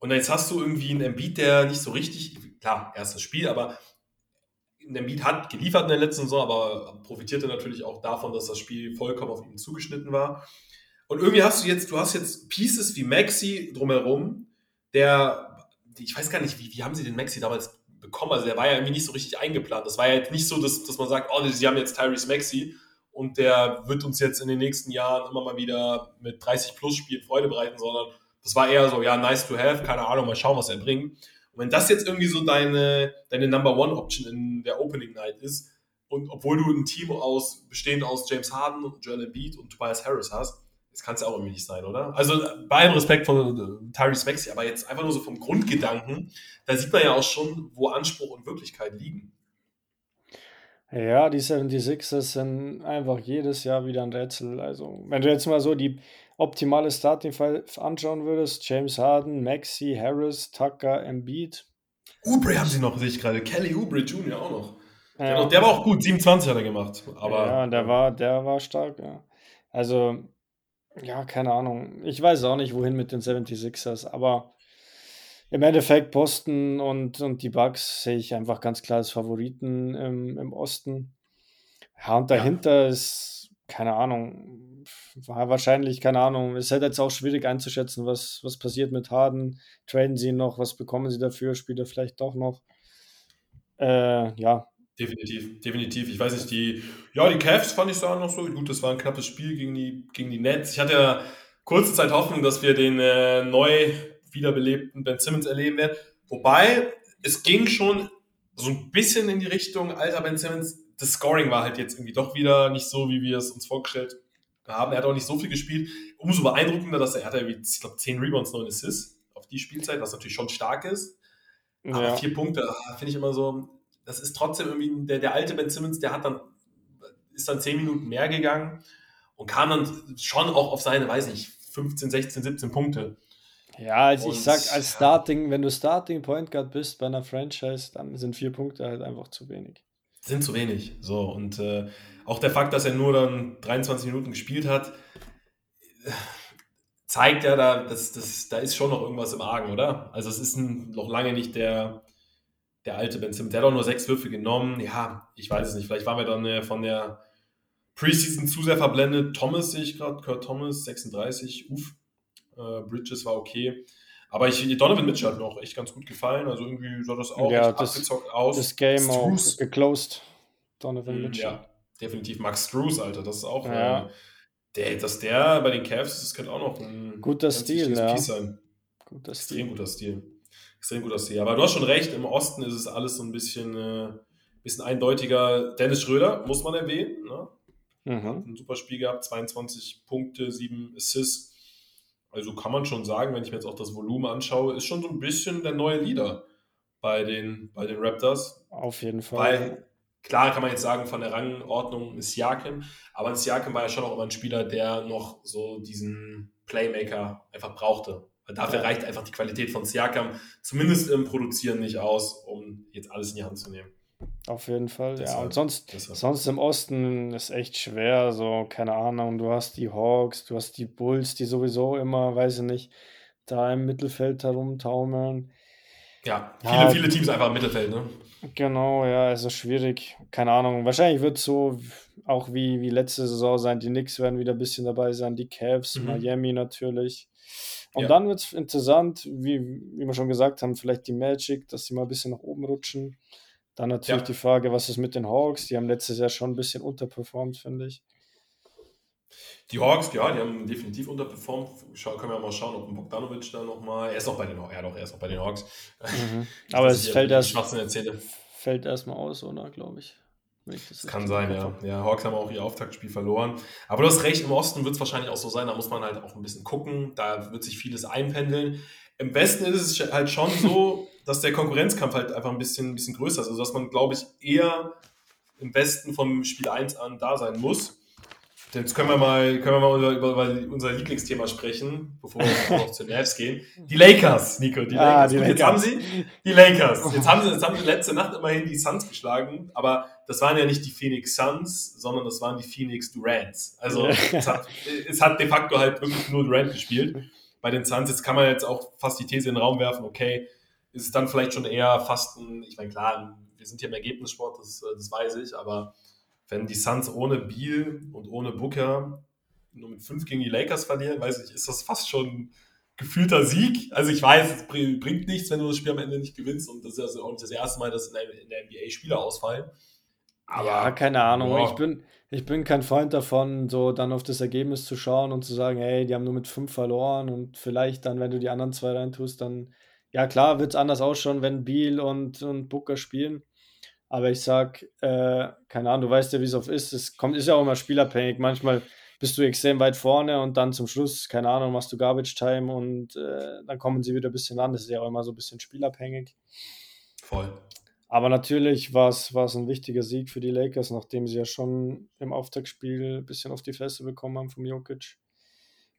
Und jetzt hast du irgendwie einen Embiid, der nicht so richtig, klar, erstes Spiel, aber Embiid hat geliefert in der letzten Saison, aber profitierte natürlich auch davon, dass das Spiel vollkommen auf ihn zugeschnitten war. Und irgendwie hast du jetzt, du hast jetzt Pieces wie Maxi drumherum, der, ich weiß gar nicht, wie, wie haben sie den Maxi damals bekommen? Also der war ja irgendwie nicht so richtig eingeplant. Das war ja jetzt nicht so, dass, dass man sagt, oh, sie haben jetzt Tyrese Maxi und der wird uns jetzt in den nächsten Jahren immer mal wieder mit 30 plus Spielen Freude bereiten, sondern das war eher so, ja, nice to have, keine Ahnung, mal schauen, was er bringt. Und wenn das jetzt irgendwie so deine, deine Number One Option in der Opening Night ist, und obwohl du ein Team aus, bestehend aus James Harden, Joel Embiid und Tobias Harris hast, das kann es ja auch irgendwie nicht sein, oder? Also bei allem Respekt von äh, Tyrese Maxey, aber jetzt einfach nur so vom Grundgedanken, da sieht man ja auch schon, wo Anspruch und Wirklichkeit liegen. Ja, die 76ers sind einfach jedes Jahr wieder ein Rätsel. Also, wenn du jetzt mal so die optimale Starting anschauen würdest, James Harden, Maxi, Harris, Tucker, Embiid. Ubre haben sie noch, sehe ich gerade. Kelly Ubre Jr. auch noch. Der, ja. der, war auch gut, 27 hat er gemacht. Aber, ja, der war, der war stark, ja. Also, ja, keine Ahnung. Ich weiß auch nicht, wohin mit den 76ers, aber im Endeffekt Boston und, und die Bucks sehe ich einfach ganz klar als Favoriten im, im Osten. Ja, und dahinter ja. ist, keine Ahnung, war wahrscheinlich, keine Ahnung, es ist halt jetzt auch schwierig einzuschätzen, was, was passiert mit Harden. Traden sie noch, was bekommen sie dafür, spielt er vielleicht doch noch. Äh, ja. Definitiv, definitiv. Ich weiß nicht, die, ja, die Cavs fand ich sagen noch so. Gut, das war ein knappes Spiel gegen die, gegen die Nets. Ich hatte ja kurze Zeit Hoffnung, dass wir den äh, neu wiederbelebten Ben Simmons erleben werden. Wobei, es ging schon so ein bisschen in die Richtung, alter Ben Simmons, das Scoring war halt jetzt irgendwie doch wieder nicht so, wie wir es uns vorgestellt haben. Er hat auch nicht so viel gespielt. Umso beeindruckender, dass er, er hat ja, ich glaube, 10 Rebounds, 9 Assists auf die Spielzeit, was natürlich schon stark ist. Aber ja. vier Punkte, ah, finde ich immer so, das ist trotzdem irgendwie, der, der alte Ben Simmons, der hat dann, ist dann 10 Minuten mehr gegangen und kam dann schon auch auf seine, weiß nicht, 15, 16, 17 Punkte. Ja, also ich sag, als Starting, wenn du Starting Point Guard bist bei einer Franchise, dann sind vier Punkte halt einfach zu wenig. Sind zu wenig. So, und äh, auch der Fakt, dass er nur dann 23 Minuten gespielt hat, zeigt ja, da, dass, dass, da ist schon noch irgendwas im Argen, oder? Also es ist ein, noch lange nicht der, der alte Ben Simmons. Der hat auch nur sechs Würfe genommen. Ja, ich weiß es nicht. Vielleicht waren wir dann äh, von der Preseason zu sehr verblendet. Thomas sehe ich gerade, Kurt Thomas, 36, uff. Äh, Bridges war okay. Aber ich, Donovan Mitchell hat mir auch echt ganz gut gefallen. Also irgendwie sah das auch ja, das, abgezockt aus. Das Game Struce. auch geclosed. Donovan hm, Mitchell. Ja, definitiv. Max Struce, Alter, das ist auch. Ja. Äh, der, dass der bei den Cavs, das könnte auch noch ein guter Stil, ja. Piece sein. Guter Extrem Stil. guter Stil. Extrem guter Stil. Aber du hast schon recht, im Osten ist es alles so ein bisschen, äh, bisschen eindeutiger. Dennis Schröder, muss man erwähnen. Ne? Mhm. Hat ein super Spiel gehabt, 22 Punkte, 7 Assists. Also kann man schon sagen, wenn ich mir jetzt auch das Volumen anschaue, ist schon so ein bisschen der neue Leader bei den, bei den Raptors. Auf jeden Fall. Weil, klar kann man jetzt sagen, von der Rangordnung ist Siakam, aber Siakam war ja schon auch immer ein Spieler, der noch so diesen Playmaker einfach brauchte. Weil dafür reicht einfach die Qualität von Siakam zumindest im Produzieren nicht aus, um jetzt alles in die Hand zu nehmen. Auf jeden Fall, deshalb, ja. Und sonst, sonst im Osten ist echt schwer, so, keine Ahnung, du hast die Hawks, du hast die Bulls, die sowieso immer, weiß ich nicht, da im Mittelfeld herumtaumeln. Ja, viele, ja, viele Teams einfach im Mittelfeld, ne? Genau, ja, also schwierig. Keine Ahnung. Wahrscheinlich wird es so auch wie, wie letzte Saison sein. Die Knicks werden wieder ein bisschen dabei sein, die Cavs, mhm. Miami natürlich. Und ja. dann wird es interessant, wie, wie wir schon gesagt haben, vielleicht die Magic, dass sie mal ein bisschen nach oben rutschen. Dann natürlich ja. die Frage, was ist mit den Hawks? Die haben letztes Jahr schon ein bisschen unterperformt, finde ich. Die Hawks, ja, die haben definitiv unterperformt. Schau, können wir mal schauen, ob Bogdanovic da nochmal. Er ist noch bei den Hawks. Ja, doch, er ist noch bei den Hawks. Mhm. <laughs> Aber es fällt erst, fällt erstmal aus, oder, glaube ich. Das kann sein, ja. Ja, Hawks haben auch ihr Auftaktspiel verloren. Aber du hast recht, im Osten wird es wahrscheinlich auch so sein, da muss man halt auch ein bisschen gucken. Da wird sich vieles einpendeln. Im Westen ist es halt schon so, dass der Konkurrenzkampf halt einfach ein bisschen, ein bisschen größer ist. Also dass man, glaube ich, eher im Westen vom Spiel 1 an da sein muss. Jetzt können wir mal, können wir mal über, über unser Lieblingsthema sprechen, bevor wir noch zu Navs gehen. Die Lakers, Nico, die ah, Lakers. Die Gut, Lakers. Jetzt haben sie die Lakers. Jetzt haben sie, jetzt haben sie letzte Nacht immerhin die Suns geschlagen, aber das waren ja nicht die Phoenix Suns, sondern das waren die Phoenix Durants. Also es hat, <laughs> es hat de facto halt wirklich nur Durant gespielt. Bei den Suns, jetzt kann man jetzt auch fast die These in den Raum werfen, okay, ist es dann vielleicht schon eher fast ein, ich meine, klar, wir sind hier im Ergebnissport, das, das weiß ich, aber wenn die Suns ohne Beal und ohne Booker nur mit 5 gegen die Lakers verlieren, weiß ich, ist das fast schon gefühlter Sieg. Also ich weiß, es bringt nichts, wenn du das Spiel am Ende nicht gewinnst und das ist also auch nicht das erste Mal, dass in der, NBA Spieler ausfallen. Aber ja, keine Ahnung. Boah. Ich bin, ich bin kein Freund davon, so dann auf das Ergebnis zu schauen und zu sagen, hey, die haben nur mit 5 verloren und vielleicht dann, wenn du die anderen zwei reintust, dann, ja klar, wird es anders ausschauen, wenn Beal und, und Booker spielen. Aber ich sag, äh, keine Ahnung, du weißt ja, wie es oft ist. Es kommt, ist ja auch immer spielabhängig. Manchmal bist du extrem weit vorne und dann zum Schluss, keine Ahnung, machst du Garbage Time und äh, dann kommen sie wieder ein bisschen an. Das ist ja auch immer so ein bisschen spielabhängig. Voll. Aber natürlich war es ein wichtiger Sieg für die Lakers, nachdem sie ja schon im Auftaktspiel ein bisschen auf die Fresse bekommen haben vom Jokic.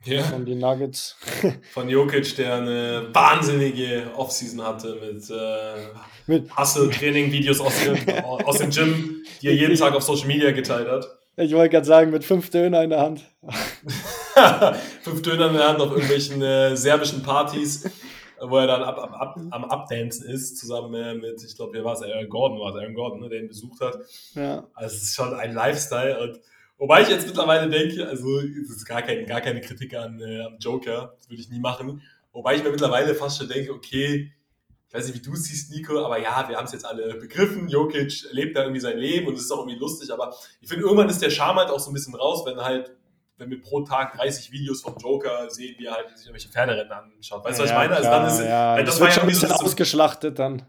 Ja. Von den Nuggets. <laughs> Von Jokic, der eine wahnsinnige Offseason hatte mit, äh, mit Hustle-Training-Videos aus, dem, aus dem Gym, die er jeden Tag auf Social Media geteilt hat. Ich wollte gerade sagen, mit fünf Döner in der Hand. <laughs> fünf Döner in der Hand auf irgendwelchen äh, serbischen Partys, wo er dann ab, ab, ab, am Abdancen ist, zusammen äh, mit, ich glaube, wer war es? Aaron Gordon war es, Aaron Gordon, ne, der ihn besucht hat. Ja. Also es ist schon ein Lifestyle und Wobei ich jetzt mittlerweile denke, also es ist gar, kein, gar keine Kritik an, äh, am Joker, das würde ich nie machen. Wobei ich mir mittlerweile fast schon denke, okay, ich weiß nicht, wie du es siehst, Nico, aber ja, wir haben es jetzt alle begriffen. Jokic lebt da irgendwie sein Leben und es ist auch irgendwie lustig, aber ich finde, irgendwann ist der Charme halt auch so ein bisschen raus, wenn halt, wenn wir pro Tag 30 Videos vom Joker sehen, wie er halt sich irgendwelche Pferderennen anschaut. Weißt du, was ich meine? Also dann ist, ja, das, das wird schon ein bisschen so ausgeschlachtet dann.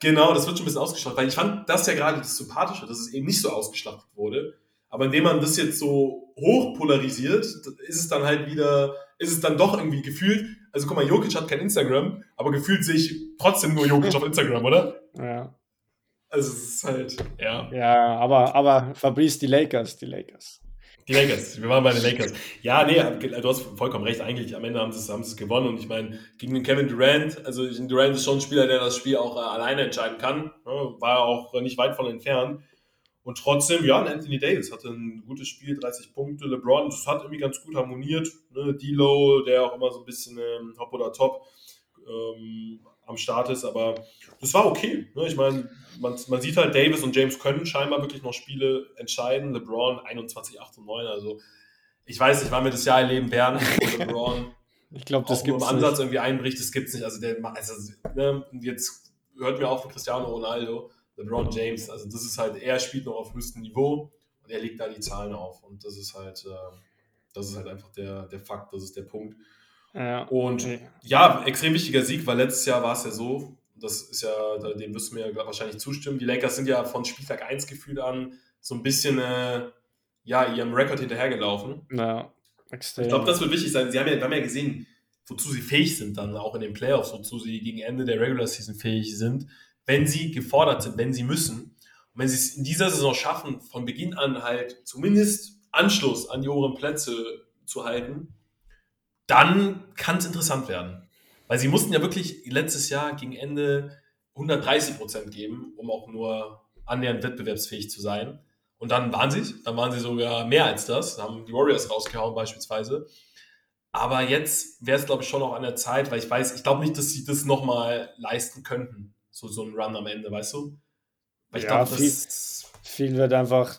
Genau, das wird schon ein bisschen ausgeschlachtet, weil ich fand das ja gerade das Sympathische, dass es eben nicht so ausgeschlachtet wurde aber indem man das jetzt so hoch polarisiert, ist es dann halt wieder, ist es dann doch irgendwie gefühlt, also guck mal, Jokic hat kein Instagram, aber gefühlt sehe ich trotzdem nur Jokic auf Instagram, oder? Ja. Also es ist halt, ja. Ja, aber, aber Fabrice, die Lakers, die Lakers. Die Lakers, wir waren bei den Lakers. Ja, nee, du hast vollkommen recht. Eigentlich am Ende haben sie es, haben sie es gewonnen. Und ich meine, gegen den Kevin Durant, also Durant ist schon ein Spieler, der das Spiel auch äh, alleine entscheiden kann. War auch nicht weit von entfernt. Und trotzdem, ja, Anthony Davis hatte ein gutes Spiel, 30 Punkte. LeBron, das hat irgendwie ganz gut harmoniert. Ne? D-Low, der auch immer so ein bisschen ähm, Hop oder Top ähm, am Start ist, aber das war okay. Ne? Ich meine, man, man sieht halt, Davis und James können scheinbar wirklich noch Spiele entscheiden. LeBron 21, 8 und 9. Also, ich weiß nicht, wann wir das Jahr erleben werden, wo <laughs> LeBron ich glaube, das gibt im Ansatz nicht. irgendwie einbricht. Das gibt es nicht. Also, der, also ne? jetzt hört mir auch von Cristiano Ronaldo LeBron James, also das ist halt, er spielt noch auf höchstem Niveau und er legt da die Zahlen auf. Und das ist halt, äh, das ist halt einfach der, der Fakt, das ist der Punkt. Ja. Und ja, extrem wichtiger Sieg, weil letztes Jahr war es ja so, das ist ja, dem wirst du mir wahrscheinlich zustimmen. Die Lakers sind ja von Spieltag 1 gefühlt an so ein bisschen äh, ja, ihrem Rekord hinterhergelaufen. Ja, extrem. Ich glaube, das wird wichtig sein. Sie haben ja, haben ja gesehen, wozu sie fähig sind, dann auch in den Playoffs, wozu sie gegen Ende der Regular Season fähig sind wenn sie gefordert sind, wenn sie müssen. Und wenn sie es in dieser Saison schaffen, von Beginn an halt zumindest Anschluss an die oberen Plätze zu halten, dann kann es interessant werden. Weil sie mussten ja wirklich letztes Jahr gegen Ende 130 Prozent geben, um auch nur annähernd wettbewerbsfähig zu sein. Und dann waren sie dann waren sie sogar mehr als das, haben die Warriors rausgehauen beispielsweise. Aber jetzt wäre es, glaube ich, schon auch an der Zeit, weil ich weiß, ich glaube nicht, dass sie das nochmal leisten könnten so, so ein Run am Ende, weißt du? Weil ich ja, glaube, viel, viel wird einfach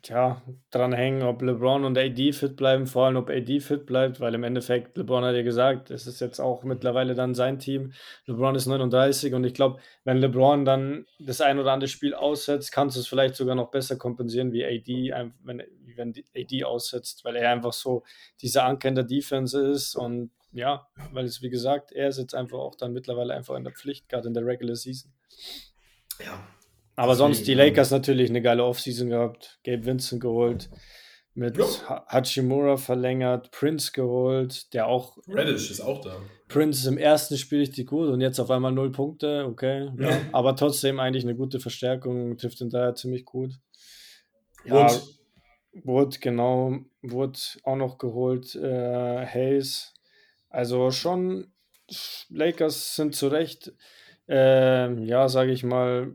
tja, dran hängen, ob LeBron und AD fit bleiben, vor allem ob AD fit bleibt, weil im Endeffekt, LeBron hat ja gesagt, es ist jetzt auch mittlerweile dann sein Team. LeBron ist 39 und ich glaube, wenn LeBron dann das ein oder andere Spiel aussetzt, kannst du es vielleicht sogar noch besser kompensieren wie AD, wenn, wenn AD aussetzt, weil er einfach so dieser Anker in der Defense ist und ja, weil es, wie gesagt, er ist jetzt einfach auch dann mittlerweile einfach in der Pflicht, gerade in der Regular Season. Ja. Aber sonst die Lakers natürlich eine geile Offseason gehabt. Gabe Vincent geholt, mit ja. Hachimura verlängert, Prince geholt, der auch. Reddish ist auch da. Prince ist im ersten Spiel richtig gut und jetzt auf einmal null Punkte, okay. Ja. Aber trotzdem eigentlich eine gute Verstärkung, trifft ihn daher ziemlich gut. Ja. Und Wood, genau, Wood auch noch geholt, äh, Hayes. Also schon, Lakers sind zu Recht, äh, ja, sage ich mal,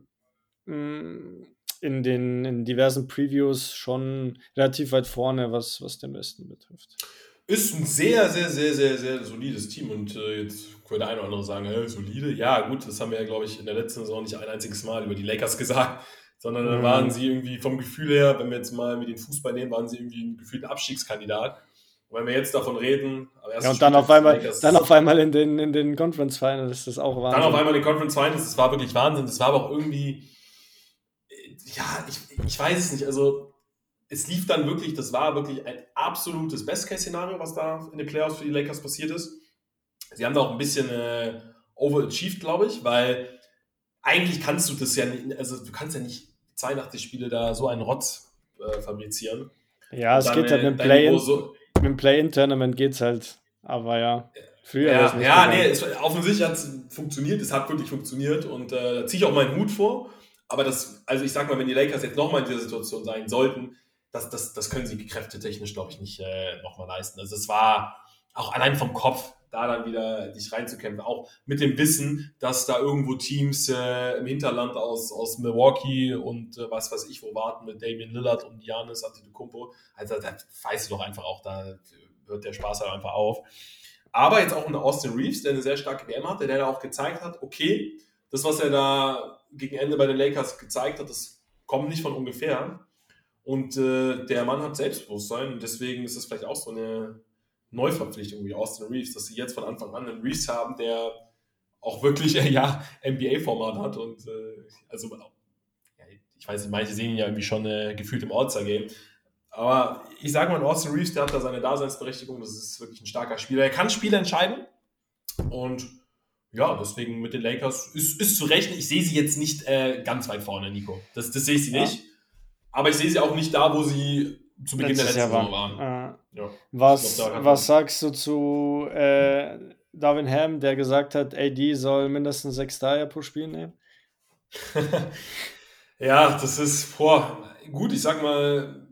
mm, in den in diversen Previews schon relativ weit vorne, was, was den Westen betrifft. Ist ein sehr, sehr, sehr, sehr, sehr solides Team und äh, jetzt könnte der eine oder andere sagen, hey, solide. Ja, gut, das haben wir ja, glaube ich, in der letzten Saison nicht ein einziges Mal über die Lakers <laughs> gesagt, sondern dann mhm. waren sie irgendwie vom Gefühl her, wenn wir jetzt mal mit den Fußball nehmen, waren sie irgendwie ein gefühlter Abstiegskandidat. Wenn wir jetzt davon reden, ja, und dann auf einmal, dann auf einmal in den, in den Conference Finals, das ist auch Wahnsinn. Dann auf einmal in den Conference Finals, das war wirklich Wahnsinn. Das war aber auch irgendwie, ja, ich, ich weiß es nicht. Also, es lief dann wirklich, das war wirklich ein absolutes Best-Case-Szenario, was da in den Playoffs für die Lakers passiert ist. Sie haben da auch ein bisschen äh, overachieved, glaube ich, weil eigentlich kannst du das ja nicht, also du kannst ja nicht 82 Spiele da so einen Rotz äh, fabrizieren. Ja, es dann, geht halt mit dem Play-In. So, mit dem Play-In-Tournament geht es halt, aber ja. Früher ja, nicht ja nee, es, offensichtlich hat es funktioniert, es hat wirklich funktioniert und äh, da ziehe ich auch meinen Hut vor. Aber das, also ich sag mal, wenn die Lakers jetzt nochmal in dieser Situation sein sollten, das, das, das können sie kräftetechnisch, glaube ich, nicht äh, nochmal leisten. Also es war auch allein vom Kopf, da dann wieder dich reinzukämpfen, auch mit dem Wissen, dass da irgendwo Teams äh, im Hinterland aus, aus Milwaukee und äh, was weiß ich wo warten mit Damian Lillard und Giannis Antetokounmpo. Also da weißt du doch einfach auch, da hört der Spaß halt einfach auf. Aber jetzt auch in Austin Reeves, der eine sehr starke WM hatte, der da auch gezeigt hat, okay, das, was er da gegen Ende bei den Lakers gezeigt hat, das kommt nicht von ungefähr. Und äh, der Mann hat Selbstbewusstsein und deswegen ist es vielleicht auch so eine Neuverpflichtung wie Austin Reeves, dass sie jetzt von Anfang an einen Reeves haben, der auch wirklich ja, NBA-Format hat und äh, also ja, ich weiß nicht, manche sehen ihn ja irgendwie schon äh, gefühlt im All-Star-Game. Aber ich sage mal, Austin Reeves, der hat da seine Daseinsberechtigung, das ist wirklich ein starker Spieler. Er kann Spiele entscheiden und ja, deswegen mit den Lakers ist, ist zu rechnen. Ich sehe sie jetzt nicht äh, ganz weit vorne, Nico. Das, das sehe ich sie ja. nicht. Aber ich sehe sie auch nicht da, wo sie zu Beginn Letztes der letzten Saison waren. waren. Äh, ja. Was, glaub, was sagst du zu äh, Darwin Ham, der gesagt hat, AD soll mindestens sechs Dreier pro Spiel nehmen? <laughs> ja, das ist, boah, gut, ich sag mal,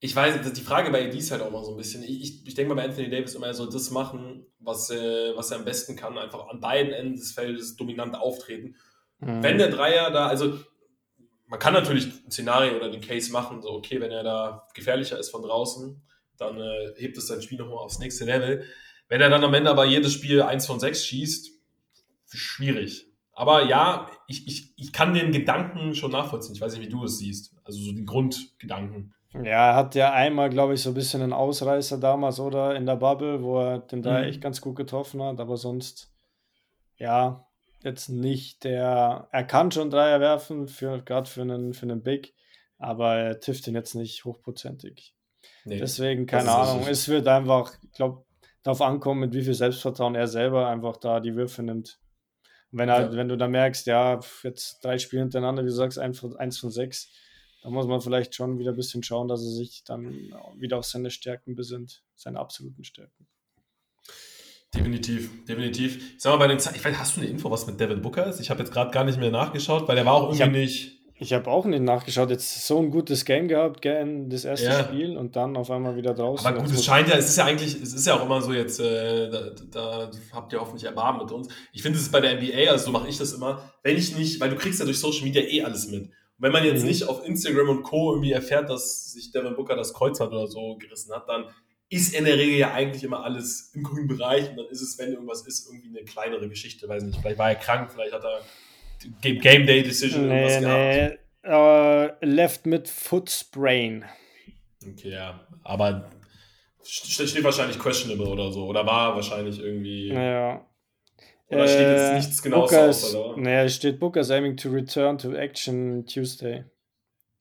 ich weiß, die Frage bei AD ist halt auch mal so ein bisschen, ich, ich denke mal bei Anthony Davis immer, er soll das machen, was, äh, was er am besten kann, einfach an beiden Enden des Feldes dominant auftreten. Mhm. Wenn der Dreier da, also man kann natürlich ein Szenario oder den Case machen, so okay, wenn er da gefährlicher ist von draußen, dann äh, hebt es sein Spiel nochmal aufs nächste Level. Wenn er dann am Ende aber jedes Spiel eins von sechs schießt, schwierig. Aber ja, ich, ich, ich kann den Gedanken schon nachvollziehen. Ich weiß nicht, wie du es siehst. Also so den Grundgedanken. Ja, er hat ja einmal, glaube ich, so ein bisschen einen Ausreißer damals oder in der Bubble, wo er den da mhm. echt ganz gut getroffen hat, aber sonst, ja, jetzt nicht der, er kann schon Dreier werfen, für, gerade für einen, für einen Big, aber er trifft ihn jetzt nicht hochprozentig. Nee, Deswegen, keine Ahnung, es wird einfach, ich glaube, darauf ankommen, mit wie viel Selbstvertrauen er selber einfach da die Würfe nimmt. Und wenn, er, ja. wenn du da merkst, ja, jetzt drei Spiele hintereinander, wie du sagst, eins von, eins von sechs, da muss man vielleicht schon wieder ein bisschen schauen, dass er sich dann wieder auf seine Stärken besinnt, seine absoluten Stärken. Definitiv, definitiv. Ich sag mal, bei den Ze ich weiß, hast du eine Info, was mit Devin Booker ist? Ich habe jetzt gerade gar nicht mehr nachgeschaut, weil der war auch irgendwie ich hab, nicht. Ich habe auch nicht nachgeschaut. Jetzt so ein gutes Game gehabt, gern das erste ja. Spiel und dann auf einmal wieder draußen. Aber gut, es scheint ja, es ist ja eigentlich, es ist ja auch immer so jetzt, äh, da, da, habt ihr hoffentlich Erbarmen mit uns. Ich finde, es ist bei der NBA, also so mache ich das immer, wenn ich nicht, weil du kriegst ja durch Social Media eh alles mit. Und wenn man jetzt mhm. nicht auf Instagram und Co. irgendwie erfährt, dass sich Devin Booker das Kreuz hat oder so gerissen hat, dann ist in der Regel ja eigentlich immer alles im grünen Bereich und dann ist es, wenn irgendwas ist, irgendwie eine kleinere Geschichte. Weiß nicht, vielleicht war er krank, vielleicht hat er Game, Game Day Decision nee, irgendwas nee. gehabt. Uh, left mit Foot Sprain. Okay, ja. Aber steht wahrscheinlich questionable oder so. Oder war wahrscheinlich irgendwie. Naja. Oder steht jetzt äh, nichts genaues aus, oder? Naja, steht Booker's aiming to return to action Tuesday.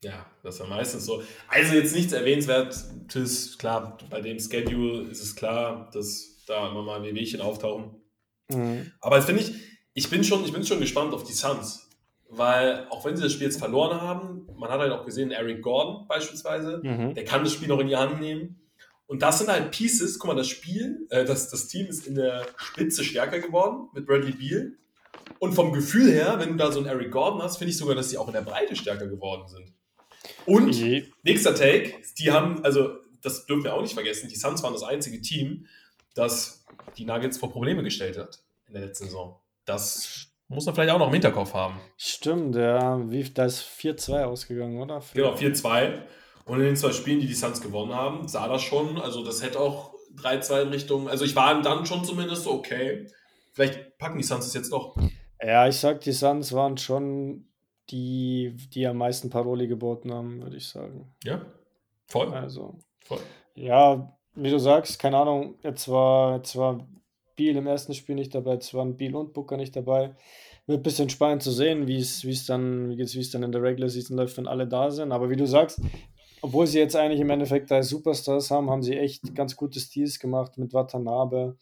Ja, das war meistens so. Also jetzt nichts Erwähnenswertes. Klar, bei dem Schedule ist es klar, dass da immer mal Wehwehchen auftauchen. Mhm. Aber jetzt finde ich, ich bin, schon, ich bin schon gespannt auf die Suns. Weil auch wenn sie das Spiel jetzt verloren haben, man hat halt auch gesehen, Eric Gordon beispielsweise, mhm. der kann das Spiel noch in die Hand nehmen. Und das sind halt Pieces, guck mal, das Spiel, äh, das, das Team ist in der Spitze stärker geworden mit Bradley Beal. Und vom Gefühl her, wenn du da so einen Eric Gordon hast, finde ich sogar, dass sie auch in der Breite stärker geworden sind. Und Je. nächster Take, die haben, also das dürfen wir auch nicht vergessen, die Suns waren das einzige Team, das die Nuggets vor Probleme gestellt hat in der letzten Saison. Das muss man vielleicht auch noch im Hinterkopf haben. Stimmt, ja. Wie, da ist 4-2 ausgegangen, oder? Genau, 4-2. Und in den zwei Spielen, die die Suns gewonnen haben, sah das schon, also das hätte auch 3-2 in Richtung, also ich war dann schon zumindest so, okay, vielleicht packen die Suns es jetzt doch. Ja, ich sag, die Suns waren schon die, die am meisten Paroli geboten haben, würde ich sagen. Ja, voll. Also, voll. Ja, wie du sagst, keine Ahnung, jetzt war, jetzt war Biel im ersten Spiel nicht dabei, jetzt waren Biel und Booker nicht dabei. Wird ein bisschen spannend zu sehen, wie es dann, wie es dann in der Regular Season läuft, wenn alle da sind. Aber wie du sagst, obwohl sie jetzt eigentlich im Endeffekt drei Superstars haben, haben sie echt ganz gute Stils gemacht mit Watanabe,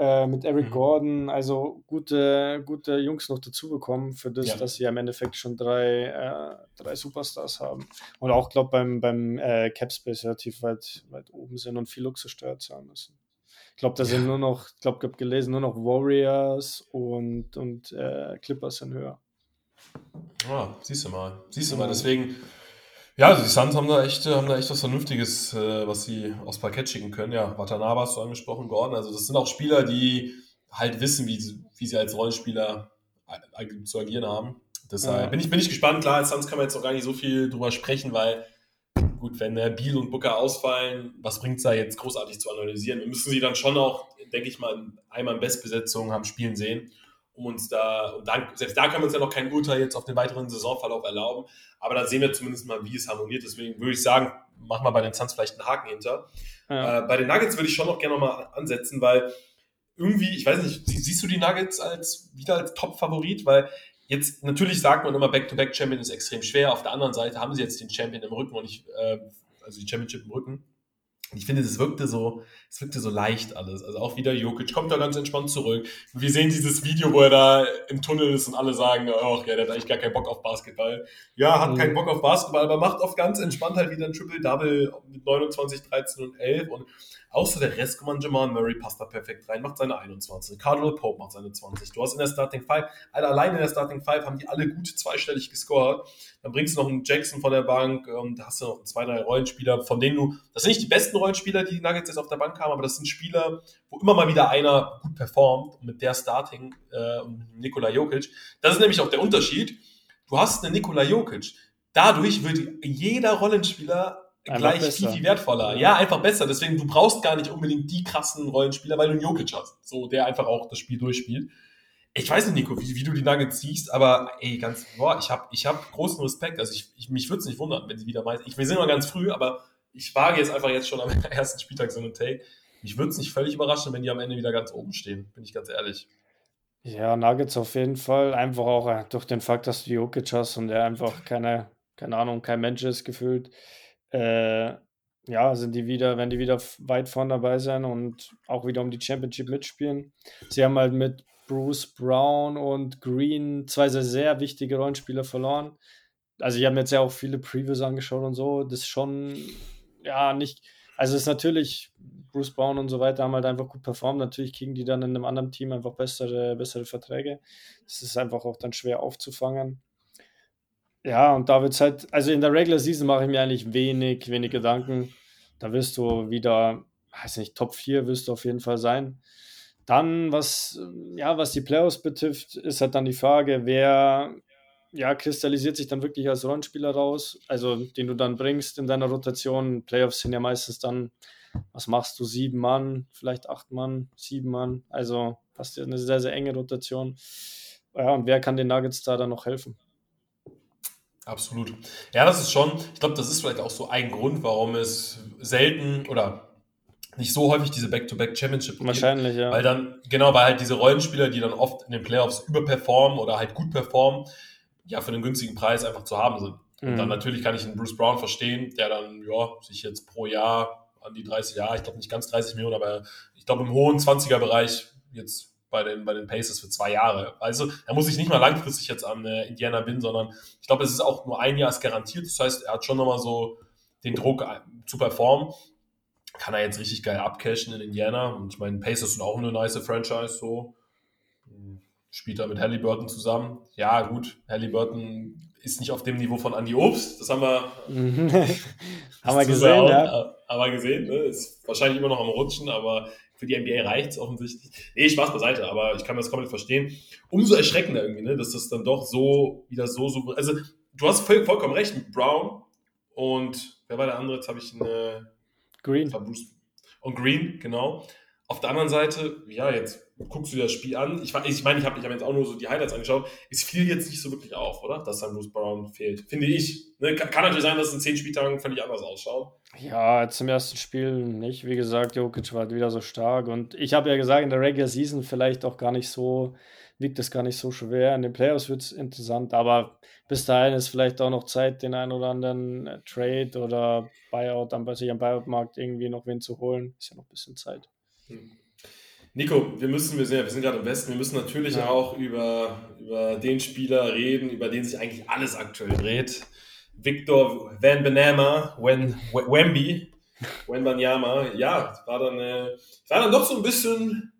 äh, mit Eric mhm. Gordon, also gute, gute Jungs noch dazu bekommen, für das, ja. dass sie im Endeffekt schon drei, äh, drei Superstars haben. Und auch, glaube beim, beim äh, Capspace relativ weit, weit oben sind und viel Luxus steuert zahlen müssen. Ich glaube, da sind ja. nur noch, ich glaube, ich habe gelesen, nur noch Warriors und, und äh, Clippers sind höher. Ah, siehst du mal. Siehst du mal, deswegen ja, also die Suns haben da echt, haben da echt was Vernünftiges, äh, was sie aufs Parkett schicken können. Ja, Watanabe hast du angesprochen, Gordon. Also das sind auch Spieler, die halt wissen, wie, wie sie als Rollenspieler zu agieren haben. Deshalb ja. bin, ich, bin ich gespannt. Klar, als Suns kann man jetzt noch gar nicht so viel drüber sprechen, weil gut, wenn äh, Biel und Booker ausfallen, was bringt es da jetzt großartig zu analysieren? Wir müssen sie dann schon auch, denke ich mal, einmal in Bestbesetzung haben spielen sehen um uns da, und dann, selbst da können wir uns ja noch kein Urteil jetzt auf den weiteren Saisonverlauf erlauben, aber da sehen wir zumindest mal, wie es harmoniert. Deswegen würde ich sagen, machen wir bei den Suns vielleicht einen Haken hinter. Ja. Äh, bei den Nuggets würde ich schon noch gerne mal ansetzen, weil irgendwie, ich weiß nicht, siehst du die Nuggets als wieder als Top-Favorit? Weil jetzt natürlich sagt man immer, Back-to-Back-Champion ist extrem schwer. Auf der anderen Seite haben sie jetzt den Champion im Rücken und nicht, äh, also die Championship im Rücken. Ich finde, es wirkte so, es wirkte so leicht alles. Also auch wieder Jokic kommt da ganz entspannt zurück. Wir sehen dieses Video, wo er da im Tunnel ist und alle sagen, ach ja, der hat eigentlich gar keinen Bock auf Basketball. Ja, hat mhm. keinen Bock auf Basketball, aber macht oft ganz entspannt halt wieder ein Triple-Double mit 29, 13 und 11 und Außer der Rest, mal, Jamal Murray passt da perfekt rein, macht seine 21. Cardinal Pope macht seine 20. Du hast in der Starting 5, alle allein in der Starting 5 haben die alle gut zweistellig gescored. Dann bringst du noch einen Jackson von der Bank, ähm, da hast du noch zwei, drei Rollenspieler, von denen du, das sind nicht die besten Rollenspieler, die Nuggets jetzt auf der Bank haben, aber das sind Spieler, wo immer mal wieder einer gut performt mit der Starting, äh, Nikola Jokic. Das ist nämlich auch der Unterschied. Du hast einen Nikola Jokic. Dadurch wird jeder Rollenspieler Einfach gleich besser. viel, viel wertvoller. Ja. einfach besser. Deswegen, du brauchst gar nicht unbedingt die krassen Rollenspieler, weil du einen Jokic hast. So, der einfach auch das Spiel durchspielt. Ich weiß nicht, Nico, wie, wie du die Nuggets siehst, aber ey, ganz, boah, ich habe ich hab großen Respekt. Also ich, ich mich würde es nicht wundern, wenn sie wieder meisten. Ich, wir sind noch ganz früh, aber ich wage jetzt einfach jetzt schon am <laughs> ersten Spieltag so einen Take. Mich würde es nicht völlig überraschen, wenn die am Ende wieder ganz oben stehen, bin ich ganz ehrlich. Ja, Nuggets auf jeden Fall. Einfach auch äh, durch den Fakt, dass du Jokic hast und der einfach keine, keine Ahnung, kein Mensch ist gefühlt äh, ja, sind die wieder, werden die wieder weit vorn dabei sein und auch wieder um die Championship mitspielen. Sie haben halt mit Bruce Brown und Green zwei sehr, sehr wichtige Rollenspieler verloren. Also, ich habe mir jetzt ja auch viele Previews angeschaut und so. Das ist schon, ja, nicht. Also, es ist natürlich, Bruce Brown und so weiter haben halt einfach gut performt. Natürlich kriegen die dann in einem anderen Team einfach bessere, bessere Verträge. Das ist einfach auch dann schwer aufzufangen. Ja, und da wird es halt, also in der Regular Season mache ich mir eigentlich wenig, wenig Gedanken. Da wirst du wieder, weiß nicht, Top 4 wirst du auf jeden Fall sein. Dann, was, ja, was die Playoffs betrifft, ist halt dann die Frage, wer ja, kristallisiert sich dann wirklich als Rollenspieler raus, also den du dann bringst in deiner Rotation. Playoffs sind ja meistens dann, was machst du, sieben Mann, vielleicht acht Mann, sieben Mann. Also hast du eine sehr, sehr enge Rotation. Ja, und wer kann den Nuggets da dann noch helfen? Absolut. Ja, das ist schon, ich glaube, das ist vielleicht auch so ein Grund, warum es selten oder nicht so häufig diese Back-to-Back-Championship gibt. Wahrscheinlich, ja. Weil dann, genau, weil halt diese Rollenspieler, die dann oft in den Playoffs überperformen oder halt gut performen, ja, für einen günstigen Preis einfach zu haben sind. Und dann mhm. natürlich kann ich einen Bruce Brown verstehen, der dann, ja, sich jetzt pro Jahr an die 30 Jahre, ich glaube nicht ganz 30 Millionen, aber ich glaube im hohen 20er-Bereich jetzt bei den, bei den Pacers für zwei Jahre. Also da muss ich nicht mal langfristig jetzt an äh, Indiana bin, sondern ich glaube, es ist auch nur ein Jahr garantiert. Das heißt, er hat schon nochmal so den Druck äh, zu performen. Kann er jetzt richtig geil abcashen in Indiana. Und ich meine, Pacers sind auch eine nice Franchise. So. spielt er mit Halliburton zusammen. Ja, gut, Halliburton ist nicht auf dem Niveau von Andy Obst. Das haben wir, <laughs> haben wir gesehen, ja. Haben wir gesehen. Ne? Ist wahrscheinlich immer noch am Rutschen, aber für die NBA reicht es offensichtlich. Nee, Spaß beiseite, aber ich kann das komplett verstehen. Umso erschreckender irgendwie, ne? dass das dann doch so wieder so, so. Also, du hast voll, vollkommen recht mit Brown und wer war der andere? Jetzt habe ich eine. Green. Und Green, genau. Auf der anderen Seite, ja, jetzt guckst du dir das Spiel an. Ich, ich meine, ich habe ich hab jetzt auch nur so die Highlights angeschaut. Es fiel jetzt nicht so wirklich auf, oder? Dass dann Bruce Brown fehlt. Finde ich. Ne? Kann, kann, natürlich sein, dass es in zehn Spieltagen völlig anders ausschaut. Ja, zum ersten Spiel nicht. Wie gesagt, Jokic war wieder so stark. Und ich habe ja gesagt, in der Regular Season vielleicht auch gar nicht so, wiegt es gar nicht so schwer. In den Playoffs wird es interessant. Aber bis dahin ist vielleicht auch noch Zeit, den einen oder anderen äh, Trade oder Buyout, dann bei sich am Buyout-Markt irgendwie noch wen zu holen. Ist ja noch ein bisschen Zeit. Nico, wir müssen, wir sind, wir sind gerade im Westen, wir müssen natürlich ja. auch über, über den Spieler reden, über den sich eigentlich alles aktuell dreht. Victor Van Benama, Wen, Wemby, Wenbanyama, ja, war dann, äh, war dann doch so ein bisschen,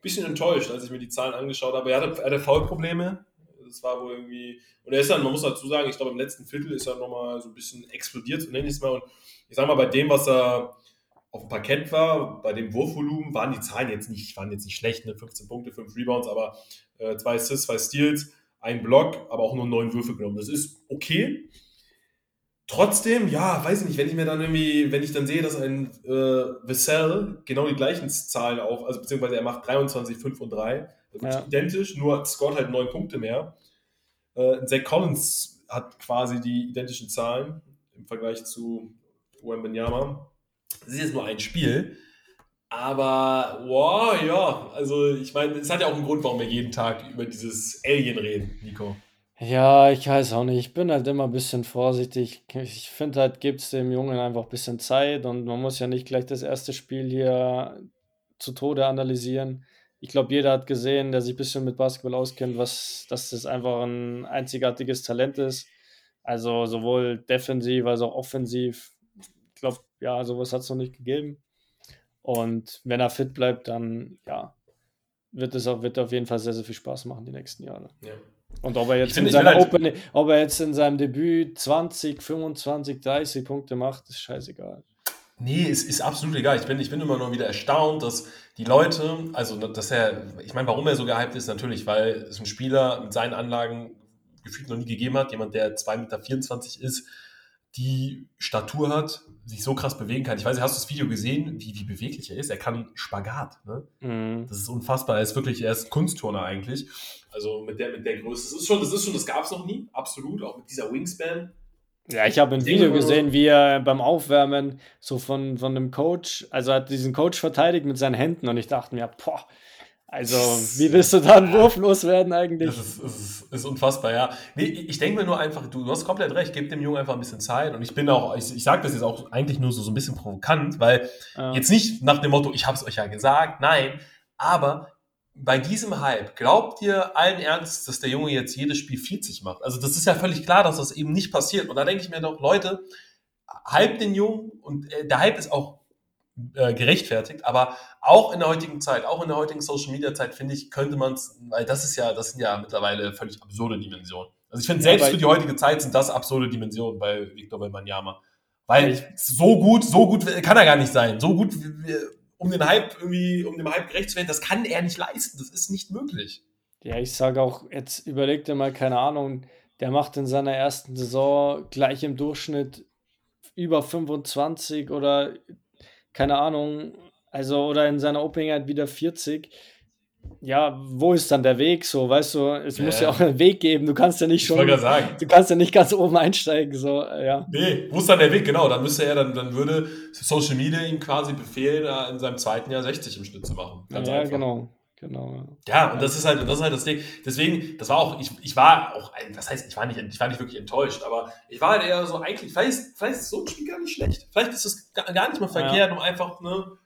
bisschen enttäuscht, als ich mir die Zahlen angeschaut habe. Er hatte, er hatte Foulprobleme. Das war wohl irgendwie, und er ist dann, man muss dazu sagen, ich glaube, im letzten Viertel ist er nochmal so ein bisschen explodiert, so nenne ich es mal. Und ich sage mal, bei dem, was er, auf dem Parkett war, bei dem Wurfvolumen waren die Zahlen jetzt nicht, waren jetzt nicht schlecht, ne? 15 Punkte, 5 Rebounds, aber äh, zwei Assists, zwei Steals, ein Block, aber auch nur neun Würfe genommen. Das ist okay. Trotzdem, ja, weiß ich nicht, wenn ich mir dann irgendwie, wenn ich dann sehe, dass ein äh, Vassell genau die gleichen Zahlen auf, also beziehungsweise er macht 23, 5 und 3, ja. identisch, nur scored halt neun Punkte mehr. Äh, Zach Collins hat quasi die identischen Zahlen im Vergleich zu Wembenyama. Das ist jetzt nur ein Spiel. Aber, wow, ja, also ich meine, es hat ja auch einen Grund, warum wir jeden Tag über dieses Alien reden, Nico. Ja, ich weiß auch nicht. Ich bin halt immer ein bisschen vorsichtig. Ich finde halt, gibt es dem Jungen einfach ein bisschen Zeit und man muss ja nicht gleich das erste Spiel hier zu Tode analysieren. Ich glaube, jeder hat gesehen, der sich ein bisschen mit Basketball auskennt, was, dass das einfach ein einzigartiges Talent ist. Also sowohl defensiv als auch offensiv ja, sowas hat es noch nicht gegeben. Und wenn er fit bleibt, dann ja, wird es auch, wird auf jeden Fall sehr, sehr viel Spaß machen die nächsten Jahre. Ja. Und ob er jetzt in seiner halt Open, ob er jetzt in seinem Debüt 20, 25, 30 Punkte macht, ist scheißegal. Nee, es ist absolut egal. Ich bin, ich bin immer nur wieder erstaunt, dass die Leute, also dass er, ich meine, warum er so gehypt ist, natürlich, weil es ein Spieler mit seinen Anlagen gefühlt noch nie gegeben hat, jemand, der 2,24 Meter ist, die Statur hat, sich so krass bewegen kann. Ich weiß nicht, hast du das Video gesehen, wie, wie beweglich er ist? Er kann Spagat. Ne? Mhm. Das ist unfassbar. Er ist wirklich, er ist Kunstturner eigentlich. Also mit der, mit der Größe. Das ist schon, das ist schon, das gab es noch nie. Absolut. Auch mit dieser Wingspan. Ja, ich habe ein Video gesehen, wie er beim Aufwärmen so von, von einem Coach, also hat diesen Coach verteidigt mit seinen Händen und ich dachte mir, boah, also, wie willst du da einen Wurf loswerden eigentlich? Das ist, ist, ist unfassbar, ja. Nee, ich denke mir nur einfach, du, du hast komplett recht, gib dem Jungen einfach ein bisschen Zeit. Und ich bin auch, ich, ich sage das jetzt auch eigentlich nur so, so ein bisschen provokant, weil ja. jetzt nicht nach dem Motto, ich habe es euch ja gesagt, nein, aber bei diesem Hype, glaubt ihr allen Ernst, dass der Junge jetzt jedes Spiel 40 macht? Also das ist ja völlig klar, dass das eben nicht passiert. Und da denke ich mir doch, Leute, Hype den Jungen und äh, der Hype ist auch äh, gerechtfertigt. Aber auch in der heutigen Zeit, auch in der heutigen Social Media Zeit, finde ich, könnte man es, weil das ist ja, das sind ja mittlerweile völlig absurde Dimensionen. Also ich finde, selbst ja, für die heutige Zeit sind das absurde Dimensionen bei Victor Wembanyama. Weil ich, so gut, so gut kann er gar nicht sein. So gut, um den Hype irgendwie, um dem Hype gerecht zu werden, das kann er nicht leisten. Das ist nicht möglich. Ja, ich sage auch, jetzt überleg dir mal, keine Ahnung, der macht in seiner ersten Saison gleich im Durchschnitt über 25 oder keine Ahnung, also oder in seiner Opening halt wieder 40. Ja, wo ist dann der Weg so, weißt du, es ja. muss ja auch einen Weg geben, du kannst ja nicht schon, du kannst ja nicht ganz oben einsteigen, so, ja. Nee, wo ist dann der Weg, genau, dann müsste er, dann, dann würde Social Media ihm quasi befehlen, in seinem zweiten Jahr 60 im Schnitt zu machen. Ganz ja, einfach. genau. Genau. Ja, und das ist halt, das ist halt das Ding. Deswegen, das war auch, ich, ich war auch, das heißt, ich war nicht, ich war nicht wirklich enttäuscht, aber ich war halt eher so, eigentlich, vielleicht, vielleicht ist so ein Spiel gar nicht schlecht. Vielleicht ist es gar nicht mal verkehrt, ja. um einfach, ne,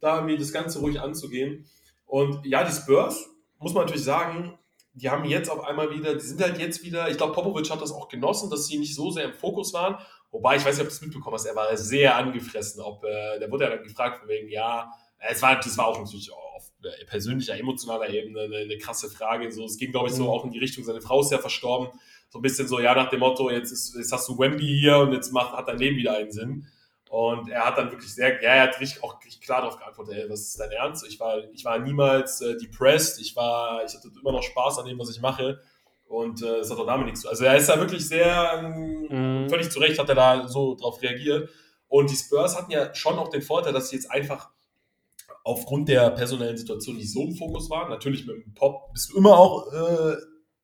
da irgendwie das Ganze ruhig anzugehen. Und ja, die Spurs, muss man natürlich sagen, die haben jetzt auf einmal wieder, die sind halt jetzt wieder, ich glaube, Popovic hat das auch genossen, dass sie nicht so sehr im Fokus waren. Wobei, ich weiß nicht, ob du es mitbekommen hast, er war sehr angefressen. Ob, äh, der wurde ja dann gefragt, von wegen, ja, es war, das war auch natürlich auf persönlicher, emotionaler Ebene eine, eine krasse Frage. So, es ging, glaube ich, so mhm. auch in die Richtung, seine Frau ist ja verstorben. So ein bisschen so, ja, nach dem Motto, jetzt, ist, jetzt hast du Wemby hier und jetzt macht, hat dein Leben wieder einen Sinn. Und er hat dann wirklich sehr, ja, er hat richtig, auch richtig klar darauf geantwortet, ey, was ist dein Ernst? Ich war, ich war niemals äh, depressed, ich war, ich hatte immer noch Spaß an dem, was ich mache. Und äh, es hat auch damit nichts zu Also er ist da wirklich sehr, ähm, mhm. völlig zu Recht hat er da so drauf reagiert. Und die Spurs hatten ja schon auch den Vorteil, dass sie jetzt einfach aufgrund der personellen Situation nicht so im Fokus waren. Natürlich mit dem Pop bist du immer auch äh,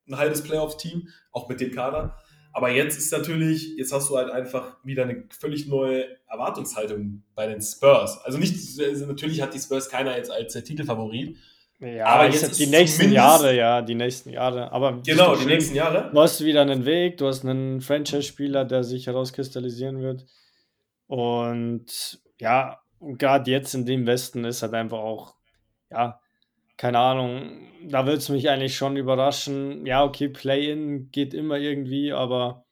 ein halbes Playoff-Team, auch mit dem Kader. Aber jetzt ist natürlich, jetzt hast du halt einfach wieder eine völlig neue Erwartungshaltung bei den Spurs. Also nicht, also natürlich hat die Spurs keiner jetzt als der Titelfavorit. Ja, aber jetzt ist die nächsten Jahre, ja, die nächsten Jahre. Aber genau, die nächsten Jahre. Du hast wieder einen Weg, du hast einen Franchise-Spieler, der sich herauskristallisieren wird. Und ja, gerade jetzt in dem Westen ist halt einfach auch, ja, keine Ahnung, da würde es mich eigentlich schon überraschen. Ja, okay, Play-In geht immer irgendwie, aber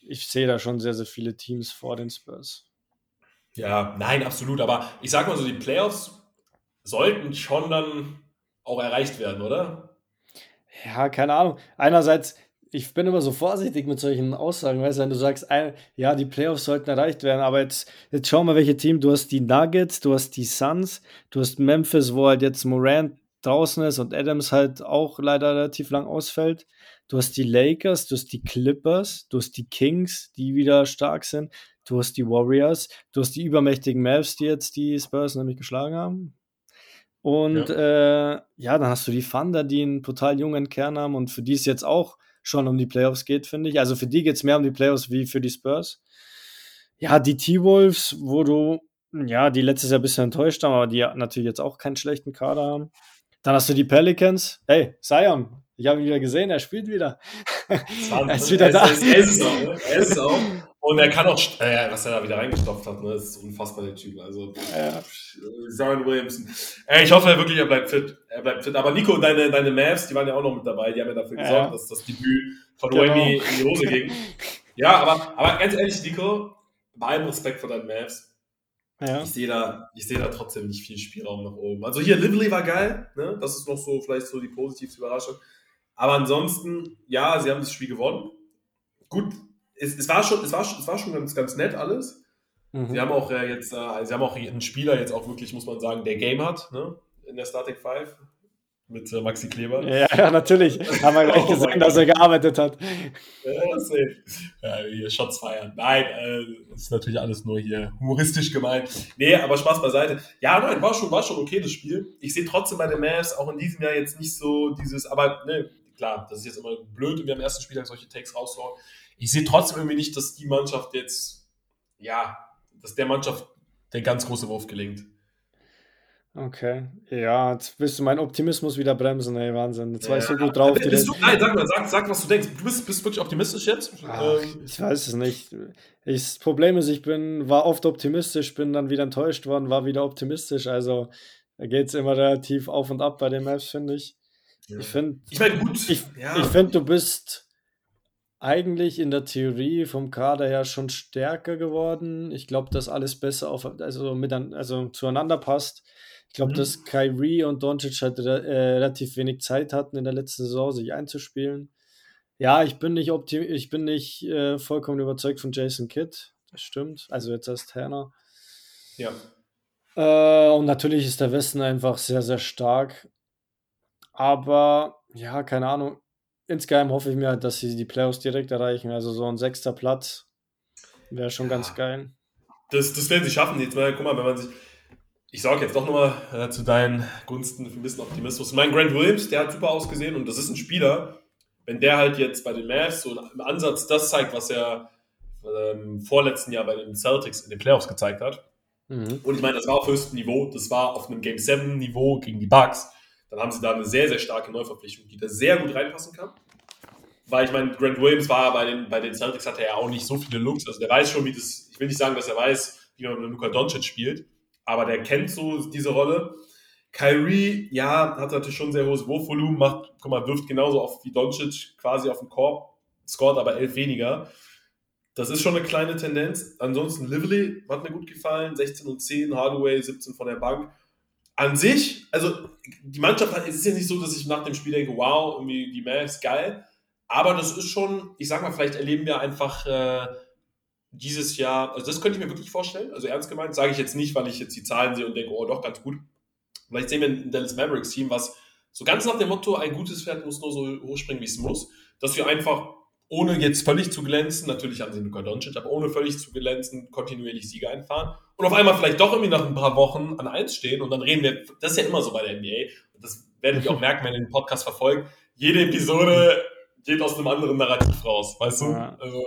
ich sehe da schon sehr, sehr viele Teams vor den Spurs. Ja, nein, absolut. Aber ich sag mal so, die Playoffs sollten schon dann auch erreicht werden, oder? Ja, keine Ahnung. Einerseits, ich bin immer so vorsichtig mit solchen Aussagen, weißt du, wenn du sagst, ja, die Playoffs sollten erreicht werden, aber jetzt, jetzt schau mal, welche Team. Du hast die Nuggets, du hast die Suns, du hast Memphis, wo halt jetzt Morant draußen ist und Adams halt auch leider relativ lang ausfällt. Du hast die Lakers, du hast die Clippers, du hast die Kings, die wieder stark sind, du hast die Warriors, du hast die übermächtigen Mavs, die jetzt die Spurs nämlich geschlagen haben. Und ja, äh, ja dann hast du die Thunder, die einen total jungen Kern haben und für die es jetzt auch schon um die Playoffs geht, finde ich. Also für die geht es mehr um die Playoffs wie für die Spurs. Ja, die T-Wolves, wo du, ja, die letztes Jahr ein bisschen enttäuscht haben, aber die natürlich jetzt auch keinen schlechten Kader haben. Dann hast du die Pelicans. Hey, Zion, ich habe ihn wieder gesehen, er spielt wieder. <laughs> er ist wieder er da. Ist, er, ist, auch, er ist auch. Und er kann auch, äh, was er da wieder reingestopft hat, ne? das ist unfassbar der Typ. Also, ja. Zion Williamson. Äh, ich hoffe wirklich, er bleibt fit. Er bleibt fit. Aber Nico, deine, deine Mavs, die waren ja auch noch mit dabei. Die haben ja dafür gesorgt, ja. dass das Debüt von genau. Wemby in die Hose ging. Ja, aber, aber ganz ehrlich, Nico, bei allem Respekt vor deinen Mavs. Ja. Ich sehe da, seh da trotzdem nicht viel Spielraum nach oben. Also hier, Lively war geil. Ne? Das ist noch so vielleicht so die positivste Überraschung. Aber ansonsten, ja, sie haben das Spiel gewonnen. Gut, es, es, war, schon, es, war, es war schon ganz, ganz nett alles. Mhm. Sie haben auch äh, jetzt, äh, sie haben auch einen Spieler jetzt auch wirklich, muss man sagen, der Game hat, ne? In der Static 5 mit äh, Maxi Kleber. Ja, ja, natürlich. <laughs> Haben wir gleich oh gesehen, dass er gearbeitet hat. Ja, safe. Ja, hier Shots feiern. Nein, äh, ist natürlich alles nur hier humoristisch gemeint. Nee, aber Spaß beiseite. Ja, nein, war schon, war schon okay, das Spiel. Ich sehe trotzdem bei den Mavs auch in diesem Jahr jetzt nicht so dieses, aber ne, klar, das ist jetzt immer blöd, wenn wir am ersten Spieltag solche Takes raushauen. Ich sehe trotzdem irgendwie nicht, dass die Mannschaft jetzt, ja, dass der Mannschaft der ganz große Wurf gelingt. Okay, ja, jetzt willst du meinen Optimismus wieder bremsen, ey, Wahnsinn. Jetzt war ich so gut drauf. Bist du, nein, sag mal, sag, sag, was du denkst. Du bist, bist wirklich optimistisch jetzt? Ach, ähm. Ich weiß es nicht. Ich, das Problem ist, ich bin, war oft optimistisch, bin dann wieder enttäuscht worden, war wieder optimistisch. Also da geht es immer relativ auf und ab bei den Maps, finde ich. Ja. Ich finde, ich, mein, gut. ich, ja. ich finde, du bist eigentlich in der Theorie vom Kader her schon stärker geworden. Ich glaube, dass alles besser auf, also, mit, also zueinander passt. Ich glaube, mhm. dass Kyrie und Doncic halt äh, relativ wenig Zeit hatten in der letzten Saison, sich einzuspielen. Ja, ich bin nicht, ich bin nicht äh, vollkommen überzeugt von Jason Kidd. Das stimmt. Also jetzt als Trainer. Ja. Äh, und natürlich ist der Westen einfach sehr, sehr stark. Aber ja, keine Ahnung. Insgeheim hoffe ich mir halt, dass sie die Playoffs direkt erreichen. Also so ein sechster Platz wäre schon ja. ganz geil. Das, das werden sie schaffen. Jetzt mal, guck mal, wenn man sich ich sorge jetzt doch nochmal äh, zu deinen Gunsten für ein bisschen Optimismus. Mein Grant Williams, der hat super ausgesehen und das ist ein Spieler, wenn der halt jetzt bei den Mavs so im Ansatz das zeigt, was er ähm, vorletzten Jahr bei den Celtics in den Playoffs gezeigt hat. Mhm. Und ich meine, das war auf höchstem Niveau, das war auf einem Game 7 Niveau gegen die Bucks. Dann haben sie da eine sehr, sehr starke Neuverpflichtung, die da sehr gut reinpassen kann. Weil ich meine, Grant Williams war bei den, bei den Celtics, hatte er ja auch nicht so viele Looks. Also der weiß schon, wie das, ich will nicht sagen, dass er weiß, wie man mit Luka Doncic spielt aber der kennt so diese Rolle. Kyrie, ja, hat natürlich schon sehr hohes Wurfvolumen, macht, guck mal, wirft genauso oft wie Doncic quasi auf den Korb, scored aber elf weniger. Das ist schon eine kleine Tendenz. Ansonsten Lively hat mir gut gefallen, 16 und 10, Hardaway 17 von der Bank. An sich, also die Mannschaft, es ist ja nicht so, dass ich nach dem Spiel denke, wow, irgendwie die Mavs, geil. Aber das ist schon, ich sag mal, vielleicht erleben wir einfach äh, dieses Jahr, also das könnte ich mir wirklich vorstellen, also ernst gemeint, sage ich jetzt nicht, weil ich jetzt die Zahlen sehe und denke, oh doch, ganz gut. Vielleicht sehen wir ein Dallas Mavericks Team, was so ganz nach dem Motto, ein gutes Pferd muss nur so hochspringen, wie es muss, dass wir einfach, ohne jetzt völlig zu glänzen, natürlich an den Luka Doncic, aber ohne völlig zu glänzen, kontinuierlich Siege einfahren und auf einmal vielleicht doch irgendwie nach ein paar Wochen an eins stehen und dann reden wir, das ist ja immer so bei der NBA, und das werdet ihr auch merken, wenn ihr den Podcast verfolgt, jede Episode geht aus einem anderen Narrativ raus, weißt du? Ja. Also,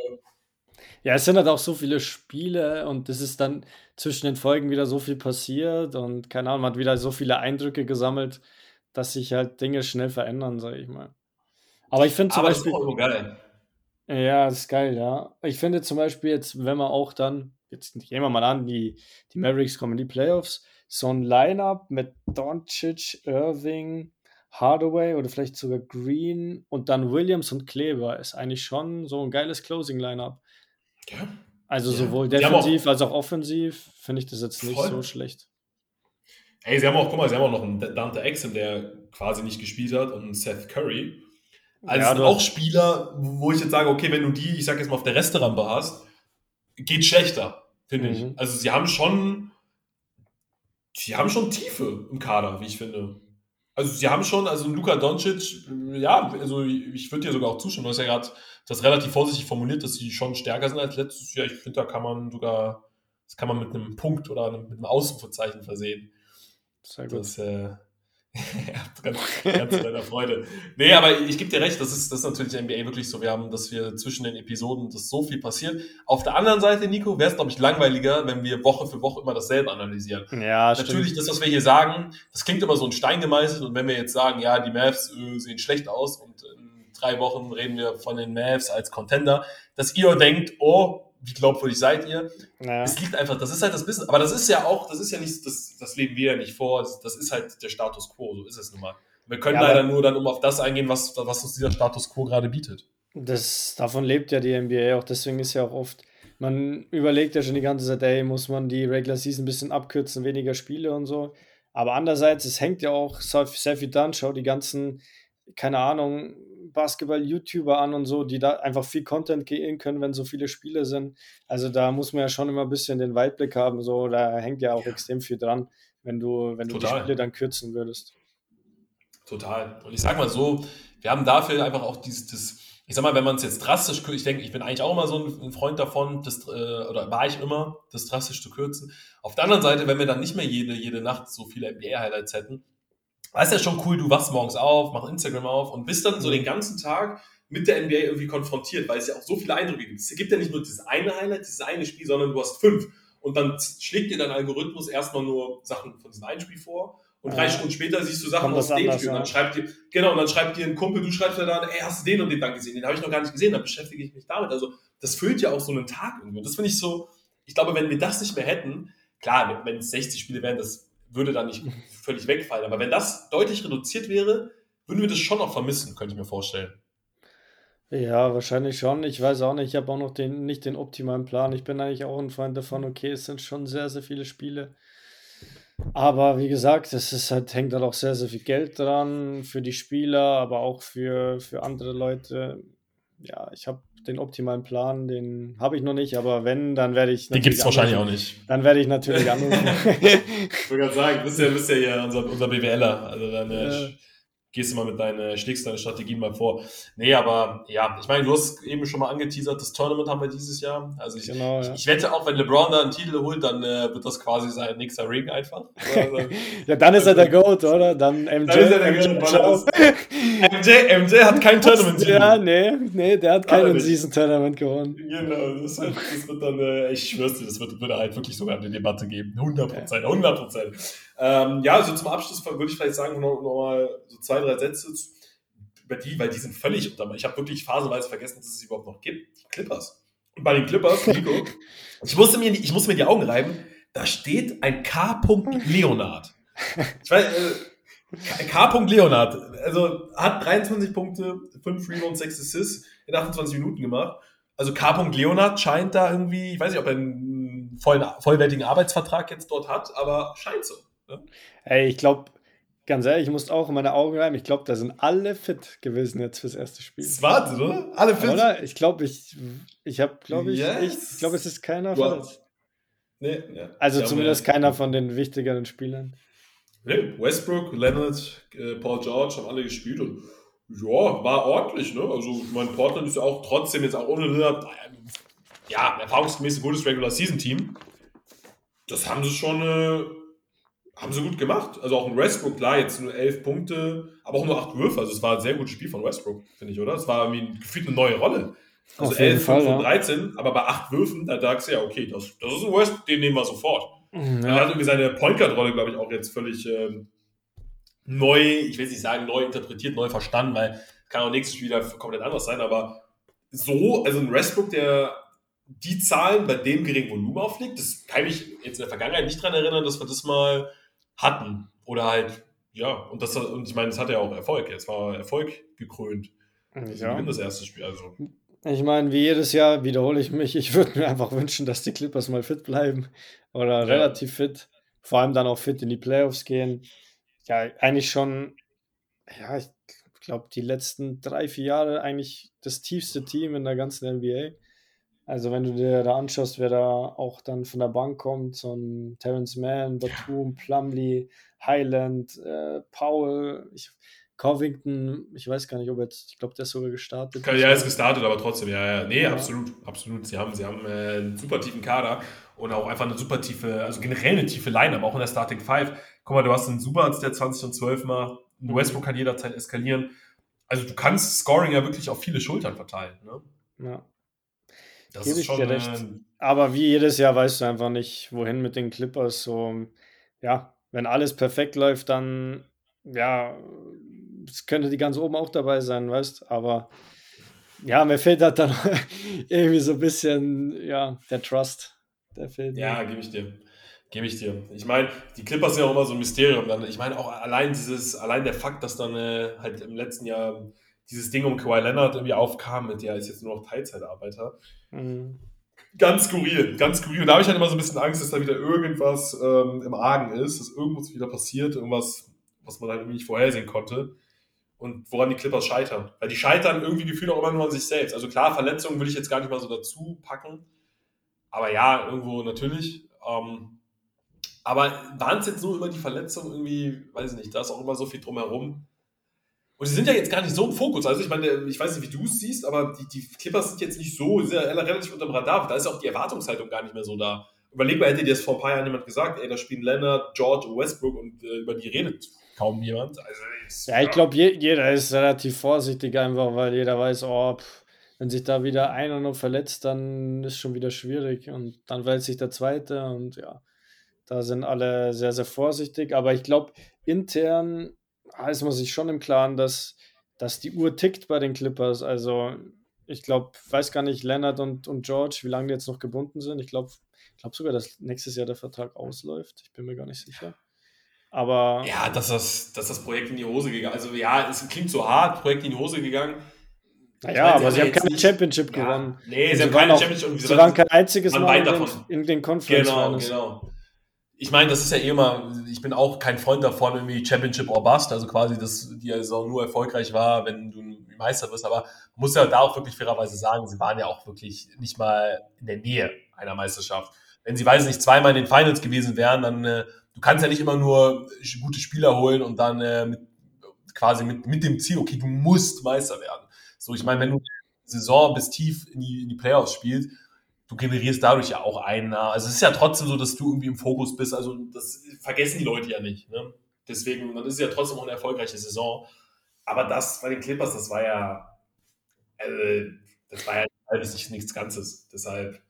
ja, es sind halt auch so viele Spiele und es ist dann zwischen den Folgen wieder so viel passiert und keine Ahnung, man hat wieder so viele Eindrücke gesammelt, dass sich halt Dinge schnell verändern, sage ich mal. Aber ich finde zum Beispiel. Das ist auch geil. Ja, das ist geil, ja. Ich finde zum Beispiel jetzt, wenn man auch dann, jetzt gehen wir mal an, die, die Mavericks kommen in die Playoffs, so ein Lineup mit Doncic, Irving, Hardaway oder vielleicht sogar Green und dann Williams und Kleber ist eigentlich schon so ein geiles Closing-Lineup. Ja. Also ja. sowohl defensiv auch, als auch offensiv finde ich das jetzt nicht voll. so schlecht. Ey, sie haben auch, guck mal, sie haben auch noch einen Dante Exum, der quasi nicht gespielt hat und Seth Curry. Also ja, auch Spieler, wo ich jetzt sage, okay, wenn du die, ich sag jetzt mal, auf der Resterampe hast, geht schlechter, finde mhm. ich. Also sie haben schon, sie haben schon Tiefe im Kader, wie ich finde. Also sie haben schon, also Luka Doncic, ja, also ich würde dir sogar auch zustimmen, du hast ja gerade das relativ vorsichtig formuliert, dass sie schon stärker sind als letztes Jahr. Ich finde, da kann man sogar, das kann man mit einem Punkt oder mit einem Ausrufezeichen versehen. Sehr gut. Das, äh, <laughs> ganz, deiner Freude. Nee, aber ich gebe dir recht, das ist, das ist natürlich NBA wirklich so. Wir haben, dass wir zwischen den Episoden, dass so viel passiert. Auf der anderen Seite, Nico, wäre es, glaube ich, langweiliger, wenn wir Woche für Woche immer dasselbe analysieren. Ja, Natürlich, stimmt. das, was wir hier sagen, das klingt immer so ein Stein gemeißelt. Und wenn wir jetzt sagen, ja, die Mavs äh, sehen schlecht aus und in drei Wochen reden wir von den Mavs als Contender, dass ihr denkt, oh, wie glaubwürdig seid ihr? Naja. Es liegt einfach, das ist halt das Business, aber das ist ja auch, das ist ja nicht, das, das leben wir ja nicht vor, das, ist halt der Status quo, so ist es nun mal. Wir können ja, leider nur dann um auf das eingehen, was, was uns dieser Status quo gerade bietet. Das, davon lebt ja die NBA auch, deswegen ist ja auch oft, man überlegt ja schon die ganze Zeit, ey, muss man die Regular Season ein bisschen abkürzen, weniger Spiele und so. Aber andererseits, es hängt ja auch sehr viel dran, schau die ganzen, keine Ahnung, Basketball-YouTuber an und so, die da einfach viel Content gehen können, wenn so viele Spiele sind. Also da muss man ja schon immer ein bisschen den Weitblick haben. So, da hängt ja auch ja. extrem viel dran, wenn du, wenn du die Spiele dann kürzen würdest. Total. Und ich sag mal so, wir haben dafür einfach auch dieses, ich sag mal, wenn man es jetzt drastisch, ich denke, ich bin eigentlich auch immer so ein Freund davon, das, äh, oder war ich immer, das drastisch zu kürzen. Auf der anderen Seite, wenn wir dann nicht mehr jede, jede Nacht so viele NBA-Highlights hätten, das ist ja schon cool, du wachst morgens auf, machst Instagram auf und bist dann so den ganzen Tag mit der NBA irgendwie konfrontiert, weil es ja auch so viele Eindrücke gibt. Es gibt ja nicht nur dieses eine Highlight, dieses eine Spiel, sondern du hast fünf. Und dann schlägt dir dein Algorithmus erstmal nur Sachen von diesem einen Spiel vor und drei Stunden später siehst du Sachen aus dem Spiel. Und dann schreibt dir, genau, und dann schreibt dir ein Kumpel, du schreibst dir dann, ey, hast du den und den dann gesehen? Den habe ich noch gar nicht gesehen, dann beschäftige ich mich damit. Also, das füllt ja auch so einen Tag irgendwie. Und das finde ich so, ich glaube, wenn wir das nicht mehr hätten, klar, wenn es 60 Spiele wären, das würde dann nicht völlig wegfallen. Aber wenn das deutlich reduziert wäre, würden wir das schon noch vermissen, könnte ich mir vorstellen. Ja, wahrscheinlich schon. Ich weiß auch nicht, ich habe auch noch den, nicht den optimalen Plan. Ich bin eigentlich auch ein Freund davon, okay, es sind schon sehr, sehr viele Spiele. Aber wie gesagt, es ist halt, hängt halt auch sehr, sehr viel Geld dran für die Spieler, aber auch für, für andere Leute. Ja, ich habe den optimalen Plan, den habe ich noch nicht, aber wenn, dann werde ich. Den gibt es wahrscheinlich auch nicht. Dann werde ich natürlich <laughs> anrufen. ich wollte gerade sagen, du bist ja, bist ja hier unser, unser BWLer. Also dann äh, gehst du mal mit deinen, schlägst deine Strategien mal vor. Nee, aber ja, ich meine, du hast eben schon mal angeteasert, das Tournament haben wir dieses Jahr. Also ich, genau, ja. ich, ich, wette auch, wenn LeBron da einen Titel holt, dann äh, wird das quasi sein nächster Ring einfach. Also, <laughs> ja, dann ist er der GOAT, oder? Dann MJ. Dann ist er der GOAT. MJ, MJ hat kein Tournament. Ja, nee, nee, der hat keinen Season Tournament gewonnen. Genau, das wird, das wird dann, äh, ich schwör's dir, das wird, wird halt wirklich sogar eine Debatte geben. 100 Prozent, 100 Prozent. Ähm, ja, also zum Abschluss würde ich vielleicht sagen, noch, noch mal so zwei, drei Sätze über die, weil die sind völlig unter. Ich habe wirklich phasenweise vergessen, dass es sie überhaupt noch gibt. Die Clippers. Und bei den Clippers, Nico, <laughs> ich musste mir, ich musste mir die Augen reiben, da steht ein K. Leonard. Ich weiß, äh, K. Leonard, also hat 23 Punkte, 5 Rebounds, 6 Assists in 28 Minuten gemacht. Also K. Leonard scheint da irgendwie, ich weiß nicht, ob er einen vollen, vollwertigen Arbeitsvertrag jetzt dort hat, aber scheint so. Ne? Ey, ich glaube, ganz ehrlich, ich musste auch in meine Augen rein. Ich glaube, da sind alle fit gewesen jetzt fürs erste Spiel. Das war's, oder? Alle fit? Oder? Ich glaube, ich, ich habe, glaube ich, yes. ich, ich glaube, es ist keiner verletzt. Nee, ja. Also zumindest ja, keiner von den wichtigeren Spielern. Nee, Westbrook, Leonard, äh, Paul George haben alle gespielt und ja, war ordentlich, ne? Also, mein Portland ist ja auch trotzdem jetzt auch ohne Lillard, ja, erfahrungsgemäß ein gutes Regular-Season-Team. Das haben sie schon, äh, haben sie gut gemacht. Also auch ein Westbrook, klar, jetzt nur elf Punkte, aber auch nur acht Würfe. Also es war ein sehr gutes Spiel von Westbrook, finde ich, oder? Es war irgendwie gefühlt eine neue Rolle. Also Auf 11 Fall, von 13, ja. aber bei acht Würfen, da sagst du ja, okay, das, das ist ein Westbrook, den nehmen wir sofort. Mhm, ja. Er hat irgendwie seine Point Guard-Rolle, glaube ich, auch jetzt völlig ähm, neu, ich will nicht sagen neu interpretiert, neu verstanden, weil kann auch nächstes Spiel wieder komplett anders sein, aber so, also ein Westbrook, der die Zahlen bei dem geringen Volumen auflegt, das kann ich mich jetzt in der Vergangenheit nicht daran erinnern, dass wir das mal hatten. Oder halt, ja, und, das, und ich meine, es hat ja auch Erfolg. Es war Erfolg gekrönt. Sie ja. gewinnen das erste Spiel. Also. Ich meine, wie jedes Jahr wiederhole ich mich. Ich würde mir einfach wünschen, dass die Clippers mal fit bleiben. Oder ja. relativ fit. Vor allem dann auch fit in die Playoffs gehen. Ja, eigentlich schon, ja, ich glaube, die letzten drei, vier Jahre eigentlich das tiefste Team in der ganzen NBA. Also wenn du dir da anschaust, wer da auch dann von der Bank kommt, so ein Terrence Mann, Batum, Plumlee, Highland, äh, Powell, ich, Covington, ich weiß gar nicht, ob jetzt, ich glaube, der ist sogar gestartet. Ja, er ist gestartet, aber trotzdem, ja, ja. Nee, ja. absolut, absolut. Sie haben, sie haben äh, einen super tiefen Kader und auch einfach eine super tiefe, also generell eine tiefe Line, aber auch in der Starting Five. Guck mal, du hast einen Subarzt, der 20 und 12 macht, mhm. Westbrook kann jederzeit eskalieren. Also du kannst Scoring ja wirklich auf viele Schultern verteilen. Ne? Ja. Das Gebe schon dir recht. Aber wie jedes Jahr weißt du einfach nicht, wohin mit den Clippers. So, ja, wenn alles perfekt läuft, dann, ja, es könnte die ganz oben auch dabei sein, weißt Aber ja, mir fehlt halt dann <laughs> irgendwie so ein bisschen, ja, der Trust. Der fehlt. Ja, gebe ich dir. Gebe ich dir. Ich meine, die Clippers sind ja auch immer so ein Mysterium. Dann, ich meine, auch allein dieses, allein der Fakt, dass dann äh, halt im letzten Jahr dieses Ding um Kawhi Leonard irgendwie aufkam, mit der ist jetzt nur noch Teilzeitarbeiter. Mhm. Ganz skurril, ganz skurril. Und da habe ich halt immer so ein bisschen Angst, dass da wieder irgendwas ähm, im Argen ist, dass irgendwas wieder passiert, irgendwas, was man halt irgendwie nicht vorhersehen konnte. Und woran die Clippers scheitern. Weil die scheitern irgendwie gefühlt auch immer nur an sich selbst. Also klar, Verletzungen will ich jetzt gar nicht mal so dazu packen. Aber ja, irgendwo natürlich. Ähm, aber waren es jetzt nur über die Verletzung irgendwie, weiß ich nicht, da ist auch immer so viel drumherum. Und sie sind ja jetzt gar nicht so im Fokus. Also ich meine, ich weiß nicht, wie du es siehst, aber die, die Clippers sind jetzt nicht so, sehr relativ unter dem Radar. Da ist auch die Erwartungshaltung gar nicht mehr so da. Überleg mal, hätte dir das vor ein paar Jahren jemand gesagt, ey, da spielen Leonard, George und Westbrook und äh, über die redet kaum jemand. Also, ist, ja, ich glaube, je, jeder ist relativ vorsichtig einfach, weil jeder weiß, oh, pff, wenn sich da wieder einer noch verletzt, dann ist schon wieder schwierig und dann verletzt sich der zweite und ja, da sind alle sehr, sehr vorsichtig. Aber ich glaube, intern ist man sich schon im Klaren, dass, dass die Uhr tickt bei den Clippers. Also ich glaube, weiß gar nicht, Leonard und, und George, wie lange die jetzt noch gebunden sind. Ich glaube glaub sogar, dass nächstes Jahr der Vertrag ausläuft. Ich bin mir gar nicht sicher. Aber. Ja, dass das, dass das Projekt in die Hose gegangen Also ja, es klingt so hart, Projekt in die Hose gegangen. Naja, aber sie haben keine nicht, Championship ja, gewonnen. Nee, sie, sie haben keine Championship. Und sie, waren kein einziges Mal in den, in den Conference Genau, Finals. genau ich meine, das ist ja eh immer, ich bin auch kein Freund davon, irgendwie Championship or Bust, also quasi, dass die Saison nur erfolgreich war, wenn du Meister wirst, aber muss ja da auch wirklich fairerweise sagen, sie waren ja auch wirklich nicht mal in der Nähe einer Meisterschaft. Wenn sie, weiß nicht, zweimal in den Finals gewesen wären, dann, äh, du kannst ja nicht immer nur gute Spieler holen und dann äh, mit, quasi mit, mit dem Ziel, okay, du musst Meister werden. So, ich meine, wenn du Saison bis tief in die, in die Playoffs spielst, du generierst dadurch ja auch einen. Also es ist ja trotzdem so, dass du irgendwie im Fokus bist. Also das vergessen die Leute ja nicht. Ne? Deswegen, dann ist es ja trotzdem auch eine erfolgreiche Saison. Aber das bei den Clippers, das war ja, äh, das war ja halbes nichts Ganzes. Deshalb,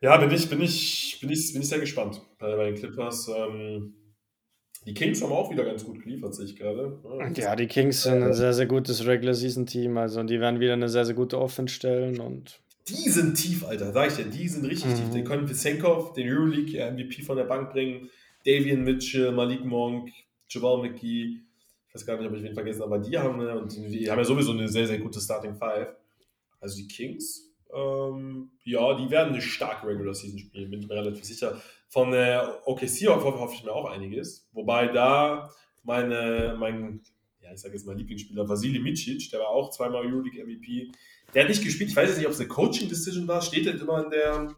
ja, bin ich, bin ich, bin ich, bin ich sehr gespannt bei, bei den Clippers. Ähm, die Kings haben auch wieder ganz gut geliefert, sehe ich gerade. Ja, die Kings sind ein sehr, sehr gutes Regular Season Team. Also die werden wieder eine sehr, sehr gute Offense stellen und die sind tief, Alter, sag ich dir, die sind richtig mhm. tief. Die können Visenkov, den Euroleague MVP von der Bank bringen, Davian Mitchell, Malik Monk, Javal McGee, ich weiß gar nicht, ob ich wen vergessen habe, aber die haben, und die haben ja sowieso eine sehr, sehr gute Starting Five. Also die Kings, Ähm, ja, die werden eine starke Regular Season spielen, bin ich mir relativ sicher. Von äh, OKC hoffe, hoffe ich mir auch einiges. Wobei da meine, mein, ja, ich sage jetzt mal Lieblingsspieler, Vasili Micic, der war auch zweimal Euroleague MVP, der hat nicht gespielt. Ich weiß jetzt nicht, ob es eine Coaching-Decision war, steht halt immer in der,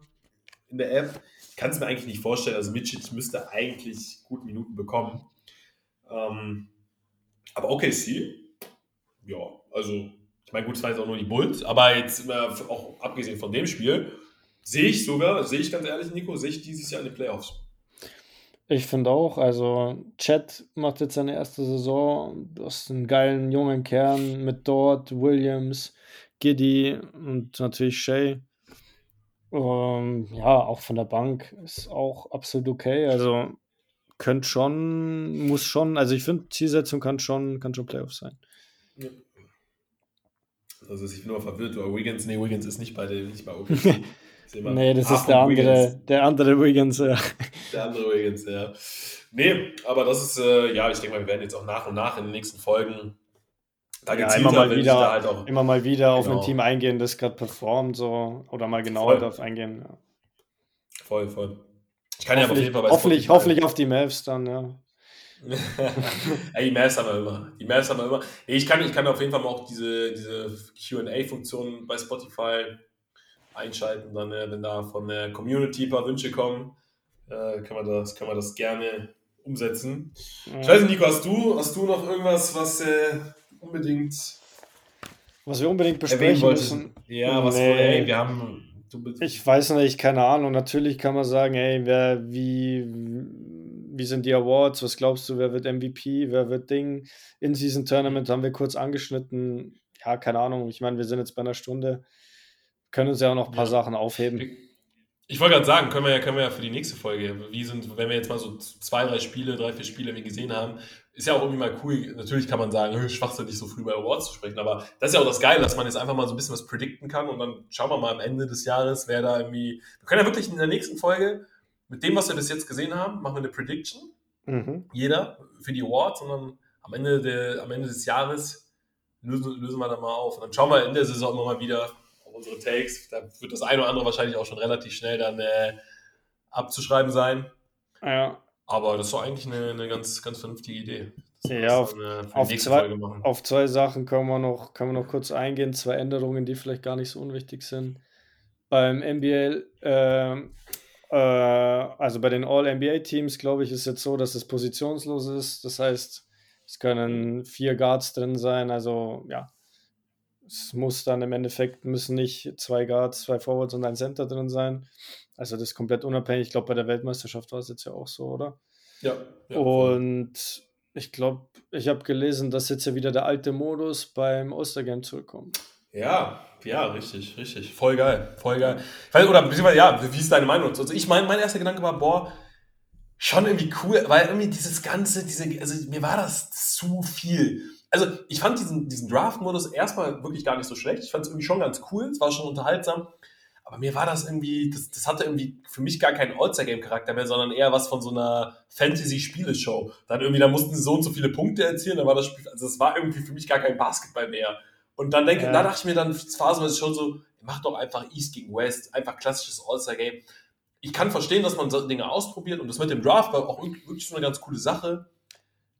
in der App. Ich kann es mir eigentlich nicht vorstellen. Also Micic müsste eigentlich gut Minuten bekommen. Ähm, aber OKC, ja, also ich meine, gut, es war jetzt auch nur die Bulls, aber jetzt äh, auch abgesehen von dem Spiel, sehe ich sogar, sehe ich ganz ehrlich, Nico, sehe ich dieses Jahr in den Playoffs. Ich finde auch, also Chet macht jetzt seine erste Saison, du hast einen geilen jungen Kern mit Dort, Williams, Giddy und natürlich Shay. Ähm, ja, auch von der Bank ist auch absolut okay. Also könnte schon, muss schon, also ich finde, Zielsetzung kann schon, kann schon Playoffs sein. Ja. Also ich bin nur verwirrt, weil Wiggins, nee, Wiggins ist nicht bei, der, nicht bei OKC. <laughs> nee, das ist der andere, der andere Wiggins, ja. Der andere Wiggins, ja. Nee, aber das ist, äh, ja, ich denke mal, wir werden jetzt auch nach und nach in den nächsten Folgen da ja, immer mal wieder, halt auch, immer mal wieder genau. auf ein genau. Team eingehen, das gerade performt, so, oder mal genauer voll. darauf eingehen. Ja. Voll, voll. Ich kann ja auf jeden Fall bei hoffentlich, hoffentlich auf die Mavs dann, ja. <laughs> ja, die Mavs haben wir immer. Die Mavs haben wir immer. Ich kann, ich kann auf jeden Fall mal auch diese, diese QA-Funktion bei Spotify einschalten. Dann, äh, wenn da von der Community ein paar Wünsche kommen, äh, kann, man das, kann man das gerne umsetzen. Ja. Ich weiß nicht, Nico, hast du, hast du noch irgendwas, was äh, unbedingt. Was wir unbedingt besprechen müssen? Ja, was nee. ey, wir haben. Ich weiß nicht, keine Ahnung. Natürlich kann man sagen, ey, wer, wie, wie sind die Awards? Was glaubst du, wer wird MVP? Wer wird Ding? In-Season Tournament haben wir kurz angeschnitten. Ja, keine Ahnung. Ich meine, wir sind jetzt bei einer Stunde. Können uns ja auch noch ein paar ja. Sachen aufheben. Ich wollte gerade sagen, können wir, ja, können wir ja für die nächste Folge, wie sind, wenn wir jetzt mal so zwei, drei Spiele, drei, vier Spiele gesehen haben, ist ja auch irgendwie mal cool. Natürlich kann man sagen, <laughs> schwachsinnig so früh bei Awards zu sprechen, aber das ist ja auch das Geile, dass man jetzt einfach mal so ein bisschen was predikten kann und dann schauen wir mal am Ende des Jahres, wer da irgendwie. Wir können ja wirklich in der nächsten Folge mit dem, was wir bis jetzt gesehen haben, machen wir eine Prediction. Mhm. Jeder für die Awards und dann am Ende, der, am Ende des Jahres lösen, lösen wir dann mal auf. Und dann schauen wir in der Saison immer mal wieder auf unsere Takes. Da wird das eine oder andere wahrscheinlich auch schon relativ schnell dann äh, abzuschreiben sein. Ja. Aber das war eigentlich eine, eine ganz, ganz vernünftige Idee. Ja, auf, auf, zwei, auf, zwei, Sachen können wir, noch, können wir noch kurz eingehen. Zwei Änderungen, die vielleicht gar nicht so unwichtig sind. Beim NBA äh, äh, also bei den All-NBA-Teams, glaube ich, ist es jetzt so, dass es positionslos ist. Das heißt, es können vier Guards drin sein. Also ja, es muss dann im Endeffekt müssen nicht zwei Guards, zwei Forwards und ein Center drin sein. Also das ist komplett unabhängig. Ich glaube, bei der Weltmeisterschaft war es jetzt ja auch so, oder? Ja. ja und ich glaube, ich habe gelesen, dass jetzt ja wieder der alte Modus beim Ostergame zurückkommt. Ja, ja, richtig, richtig. Voll geil, voll geil. Oder beziehungsweise, ja, wie ist deine Meinung? Also ich mein, mein erster Gedanke war, boah, schon irgendwie cool, weil irgendwie dieses ganze, diese, also mir war das zu viel. Also ich fand diesen, diesen Draft-Modus erstmal wirklich gar nicht so schlecht. Ich fand es irgendwie schon ganz cool, es war schon unterhaltsam. Aber mir war das irgendwie, das, das hatte irgendwie für mich gar keinen All-Star-Game-Charakter mehr, sondern eher was von so einer Fantasy-Spieleshow. Dann irgendwie, da mussten sie so und so viele Punkte erzielen, dann war das Spiel, also es war irgendwie für mich gar kein Basketball mehr. Und dann denke, ja. da dachte ich mir dann phasenweise schon so, mach doch einfach East gegen West, einfach klassisches All-Star-Game. Ich kann verstehen, dass man so Dinge ausprobiert und das mit dem Draft war auch wirklich so eine ganz coole Sache.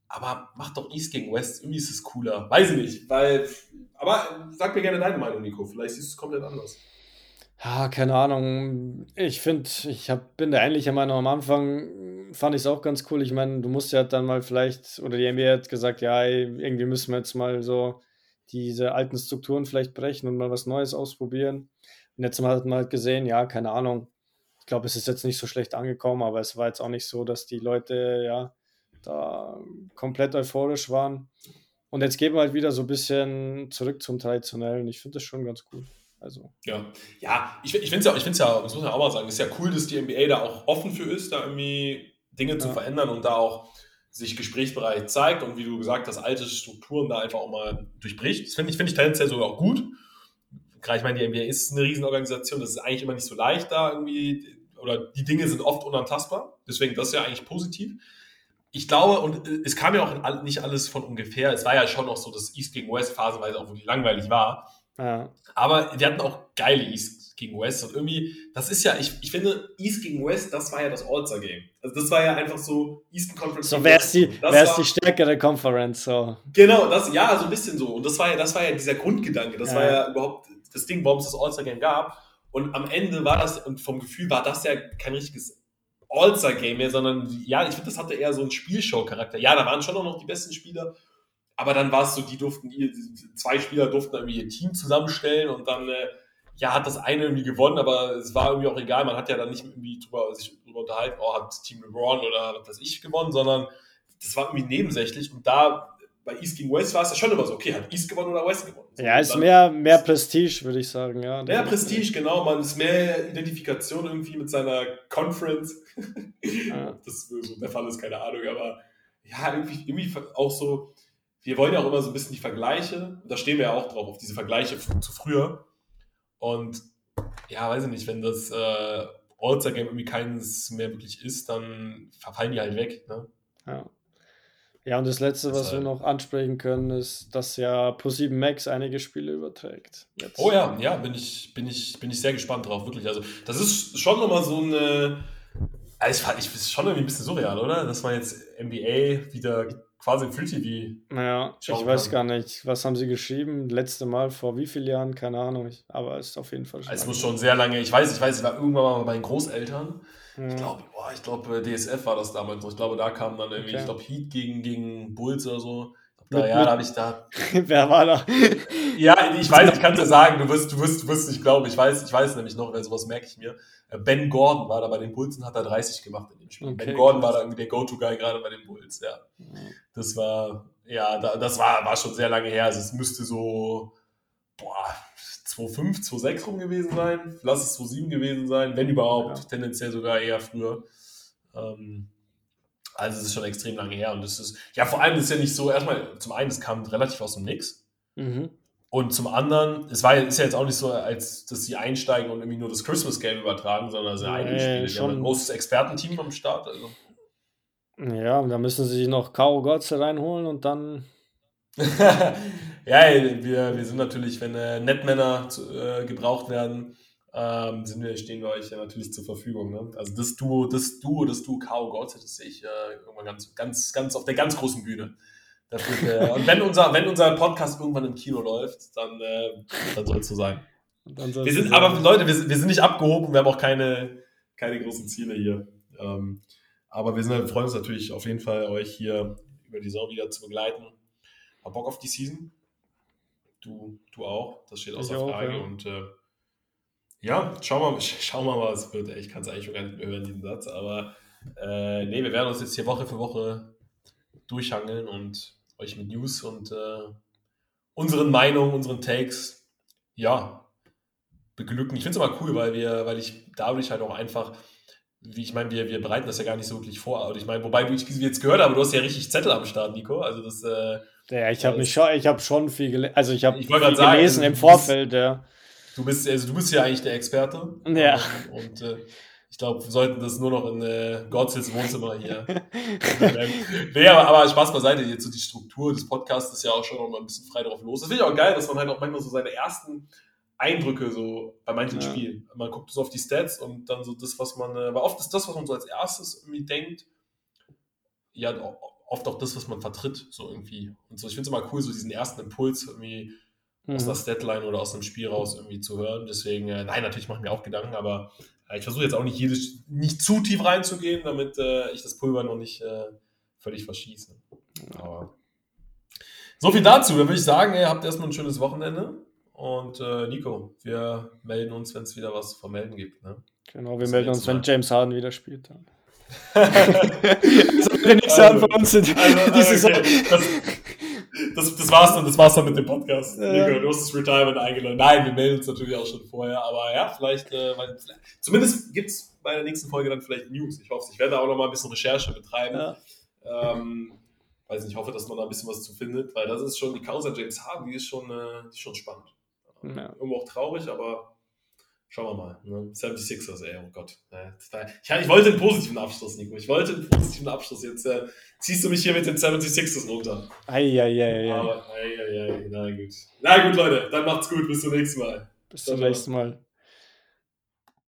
Aber mach doch East gegen West, irgendwie ist es cooler. Weiß ich nicht, weil, aber sag mir gerne deine Meinung, Nico. Vielleicht siehst du es komplett anders. Ja, keine Ahnung. Ich finde, ich hab, bin da ähnlicher Meinung. Am Anfang fand ich es auch ganz cool. Ich meine, du musst ja dann mal vielleicht, oder die NBA hat gesagt, ja, irgendwie müssen wir jetzt mal so diese alten Strukturen vielleicht brechen und mal was Neues ausprobieren. Und jetzt hat man halt gesehen, ja, keine Ahnung. Ich glaube, es ist jetzt nicht so schlecht angekommen, aber es war jetzt auch nicht so, dass die Leute ja da komplett euphorisch waren. Und jetzt gehen wir halt wieder so ein bisschen zurück zum Traditionellen. Ich finde das schon ganz cool. Also. Ja, ja ich, ich finde es ja, ich find's ja, das muss man auch mal sagen, es ist ja cool, dass die NBA da auch offen für ist, da irgendwie Dinge ja. zu verändern und da auch sich gesprächsbereit zeigt und wie du gesagt hast, alte Strukturen da einfach auch mal durchbricht. Das finde ich, finde ich tendenziell sogar auch gut. Gerade ich meine, die NBA ist eine Riesenorganisation, das ist eigentlich immer nicht so leicht da irgendwie, oder die Dinge sind oft unantastbar. Deswegen, das ist ja eigentlich positiv. Ich glaube, und es kam ja auch nicht alles von ungefähr. Es war ja schon noch so, dass East gegen West phasenweise auch wirklich langweilig war. Ja. Aber wir hatten auch geile East gegen West und irgendwie, das ist ja, ich, ich finde, East gegen West, das war ja das All-Star-Game. Also das war ja einfach so Eastern Conference. So, wer ist die, wer ist die stärkere Conference? So. Genau, das, ja, so ein bisschen so. Und das war ja, das war ja dieser Grundgedanke. Das ja. war ja überhaupt das Ding, warum es das All-Star-Game gab. Und am Ende war das, und vom Gefühl war das ja kein richtiges All-Star-Game mehr, sondern ja, ich finde, das hatte eher so einen Spielshow-Charakter. Ja, da waren schon noch die besten Spieler, aber dann war es so, die durften, ihr, zwei Spieler durften irgendwie ihr Team zusammenstellen und dann, äh, ja, hat das eine irgendwie gewonnen, aber es war irgendwie auch egal. Man hat ja dann nicht irgendwie drüber, sich drüber unterhalten, oh, hat Team LeBron oder was weiß ich gewonnen, sondern das war irgendwie nebensächlich und da bei East gegen West war es ja schon immer so, okay, hat East gewonnen oder West gewonnen. So, ja, ist mehr, mehr Prestige, würde ich sagen, ja. Mehr Prestige, genau, man ist mehr Identifikation irgendwie mit seiner Conference. Ja. <laughs> Das so der Fall ist, keine Ahnung, aber ja, irgendwie, irgendwie auch so, wir wollen ja auch immer so ein bisschen die Vergleiche, da stehen wir ja auch drauf, auf diese Vergleiche zu früher. Und ja, weiß ich nicht, wenn das äh, All-Star-Game irgendwie keins mehr wirklich ist, dann verfallen die halt weg. Ne? Ja. Ja, und das Letzte, was wir noch ansprechen können, ist, dass ja Pro7 Max einige Spiele überträgt. Jetzt. Oh ja, ja, bin ich, bin, ich, bin ich sehr gespannt drauf, wirklich. Also, das ist schon nochmal so eine. Also ich, ich ist schon irgendwie ein bisschen surreal, oder? Dass man jetzt NBA wieder quasi im Free TV. Naja, ich weiß gar nicht. Was haben sie geschrieben? Letzte Mal vor wie vielen Jahren? Keine Ahnung. Aber ist auf jeden Fall schon. Es muss schon sehr lange. Ich weiß, ich weiß, ich war irgendwann mal bei meinen Großeltern. Ja. Ich glaube, ich glaube, DSF war das damals noch. Ich glaube, da kam dann irgendwie, okay. ich glaube, Heat gegen, gegen Bulls oder so. Da, ja, da habe ich da. <laughs> wer war da? ja, ich weiß, ich kann dir sagen, du wirst, du wirst, du wirst nicht glauben. Ich weiß, ich weiß nämlich noch, weil sowas merke ich mir. Äh, ben Gordon war da bei den Bulls und hat da 30 gemacht in dem Spiel. Okay, ben Gordon krass. war da irgendwie der Go-To-Guy gerade bei den Bulls, ja. Das war, ja, das war, war schon sehr lange her. Also es müsste so, boah, 2,5, 2,6 rum gewesen sein. Lass es 2,7 gewesen sein, wenn überhaupt. Ja. Tendenziell sogar eher früher. Ähm, also es ist schon extrem lange her und es ist, ja, vor allem ist es ja nicht so, erstmal, zum einen, es kam relativ aus dem Nix. Mhm. Und zum anderen, es war, ist ja jetzt auch nicht so, als dass sie einsteigen und irgendwie nur das Christmas Game übertragen, sondern es sind nee, einige Spiele. Die haben ein großes Expertenteam am Start. Also. Ja, und da müssen sie sich noch K.O. Gotze reinholen und dann. <laughs> ja, wir, wir sind natürlich, wenn äh, Netmänner äh, gebraucht werden, ähm, sind wir, stehen wir euch ja natürlich zur Verfügung. Ne? Also das Duo, das Duo, das Duo K.O. Gotze, das sehe ich äh, irgendwann ganz, ganz, ganz auf der ganz großen Bühne. Dafür, und wenn unser, wenn unser Podcast irgendwann im Kino läuft, dann, äh, dann soll es so sein. Wir sind, aber Leute, wir, wir sind nicht abgehoben, wir haben auch keine, keine großen Ziele hier. Ähm, aber wir, sind, wir freuen uns natürlich auf jeden Fall, euch hier über die Saison wieder zu begleiten. Hab Bock auf die Season. Du, du auch, das steht außer Frage. ja. Und äh, ja, schauen wir, schau mal, <laughs> was wird. Ich kann es eigentlich schon gar nicht mehr hören, diesen Satz. Aber äh, nee, wir werden uns jetzt hier Woche für Woche durchhangeln und euch mit News und äh, unseren Meinungen, unseren Takes, ja, beglücken. Ich finde es immer cool, weil wir, weil ich dadurch halt auch einfach, wie ich meine, wir, wir bereiten das ja gar nicht so wirklich vor. Und ich meine, wobei du, ich jetzt gehört habe, du hast ja richtig Zettel am Start, Nico. Also das. Äh, ja, ich habe mich schon, ich habe schon viel gelesen. Also ich habe viel sagen, gelesen im Vorfeld, ja. Du bist, also du bist ja eigentlich der Experte. Ja. Und, und äh, ich glaube, wir sollten das nur noch in äh, Godzels Wohnzimmer hier. <laughs> nee, aber, aber Spaß beiseite, jetzt so die Struktur des Podcasts ist ja auch schon noch mal ein bisschen frei drauf los. Das finde ich auch geil, dass man halt auch manchmal so seine ersten Eindrücke so bei manchen ja. Spielen. Man guckt so auf die Stats und dann so das, was man, äh, aber oft ist das, was man so als erstes irgendwie denkt, ja, oft auch das, was man vertritt, so irgendwie. Und so, ich finde es immer cool, so diesen ersten Impuls irgendwie mhm. aus einer Statline oder aus einem Spiel raus irgendwie zu hören. Deswegen, äh, nein, natürlich mache ich mir auch Gedanken, aber ich versuche jetzt auch nicht jedes, nicht zu tief reinzugehen, damit äh, ich das Pulver noch nicht äh, völlig verschieße. Aber so viel dazu. Dann würde ich sagen, ihr habt erstmal ein schönes Wochenende. Und äh, Nico, wir melden uns, wenn es wieder was zu vermelden gibt. Ne? Genau, wir das melden uns, wenn James Harden wieder spielt. Dann. so will nichts also, hören von uns in also, diese okay. Das, das, war's dann, das war's dann mit dem Podcast. Ja. Nico, du hast das Retirement eingeladen. Nein, wir melden uns natürlich auch schon vorher, aber ja, vielleicht, äh, weil, zumindest gibt's bei der nächsten Folge dann vielleicht News. Ich hoffe Ich werde da auch noch mal ein bisschen Recherche betreiben. Ja. Ähm, weiß nicht, ich hoffe, dass man da ein bisschen was zu findet, weil das ist schon, die Causa James Harden, die ist schon, äh, die ist schon spannend. Ja. Irgendwo auch traurig, aber Schauen wir mal. Ne? 76ers, ey, oh Gott. Ich, ich, wollte einen positiven Abschluss, Nico. Ich wollte einen positiven Abschluss. Jetzt äh, ziehst du mich hier mit den 76ers runter. Eieiei. Aber, ei, ei, ei, Na gut. Na gut, Leute, dann macht's gut. Bis zum nächsten Mal. Bis zum nächsten Mal.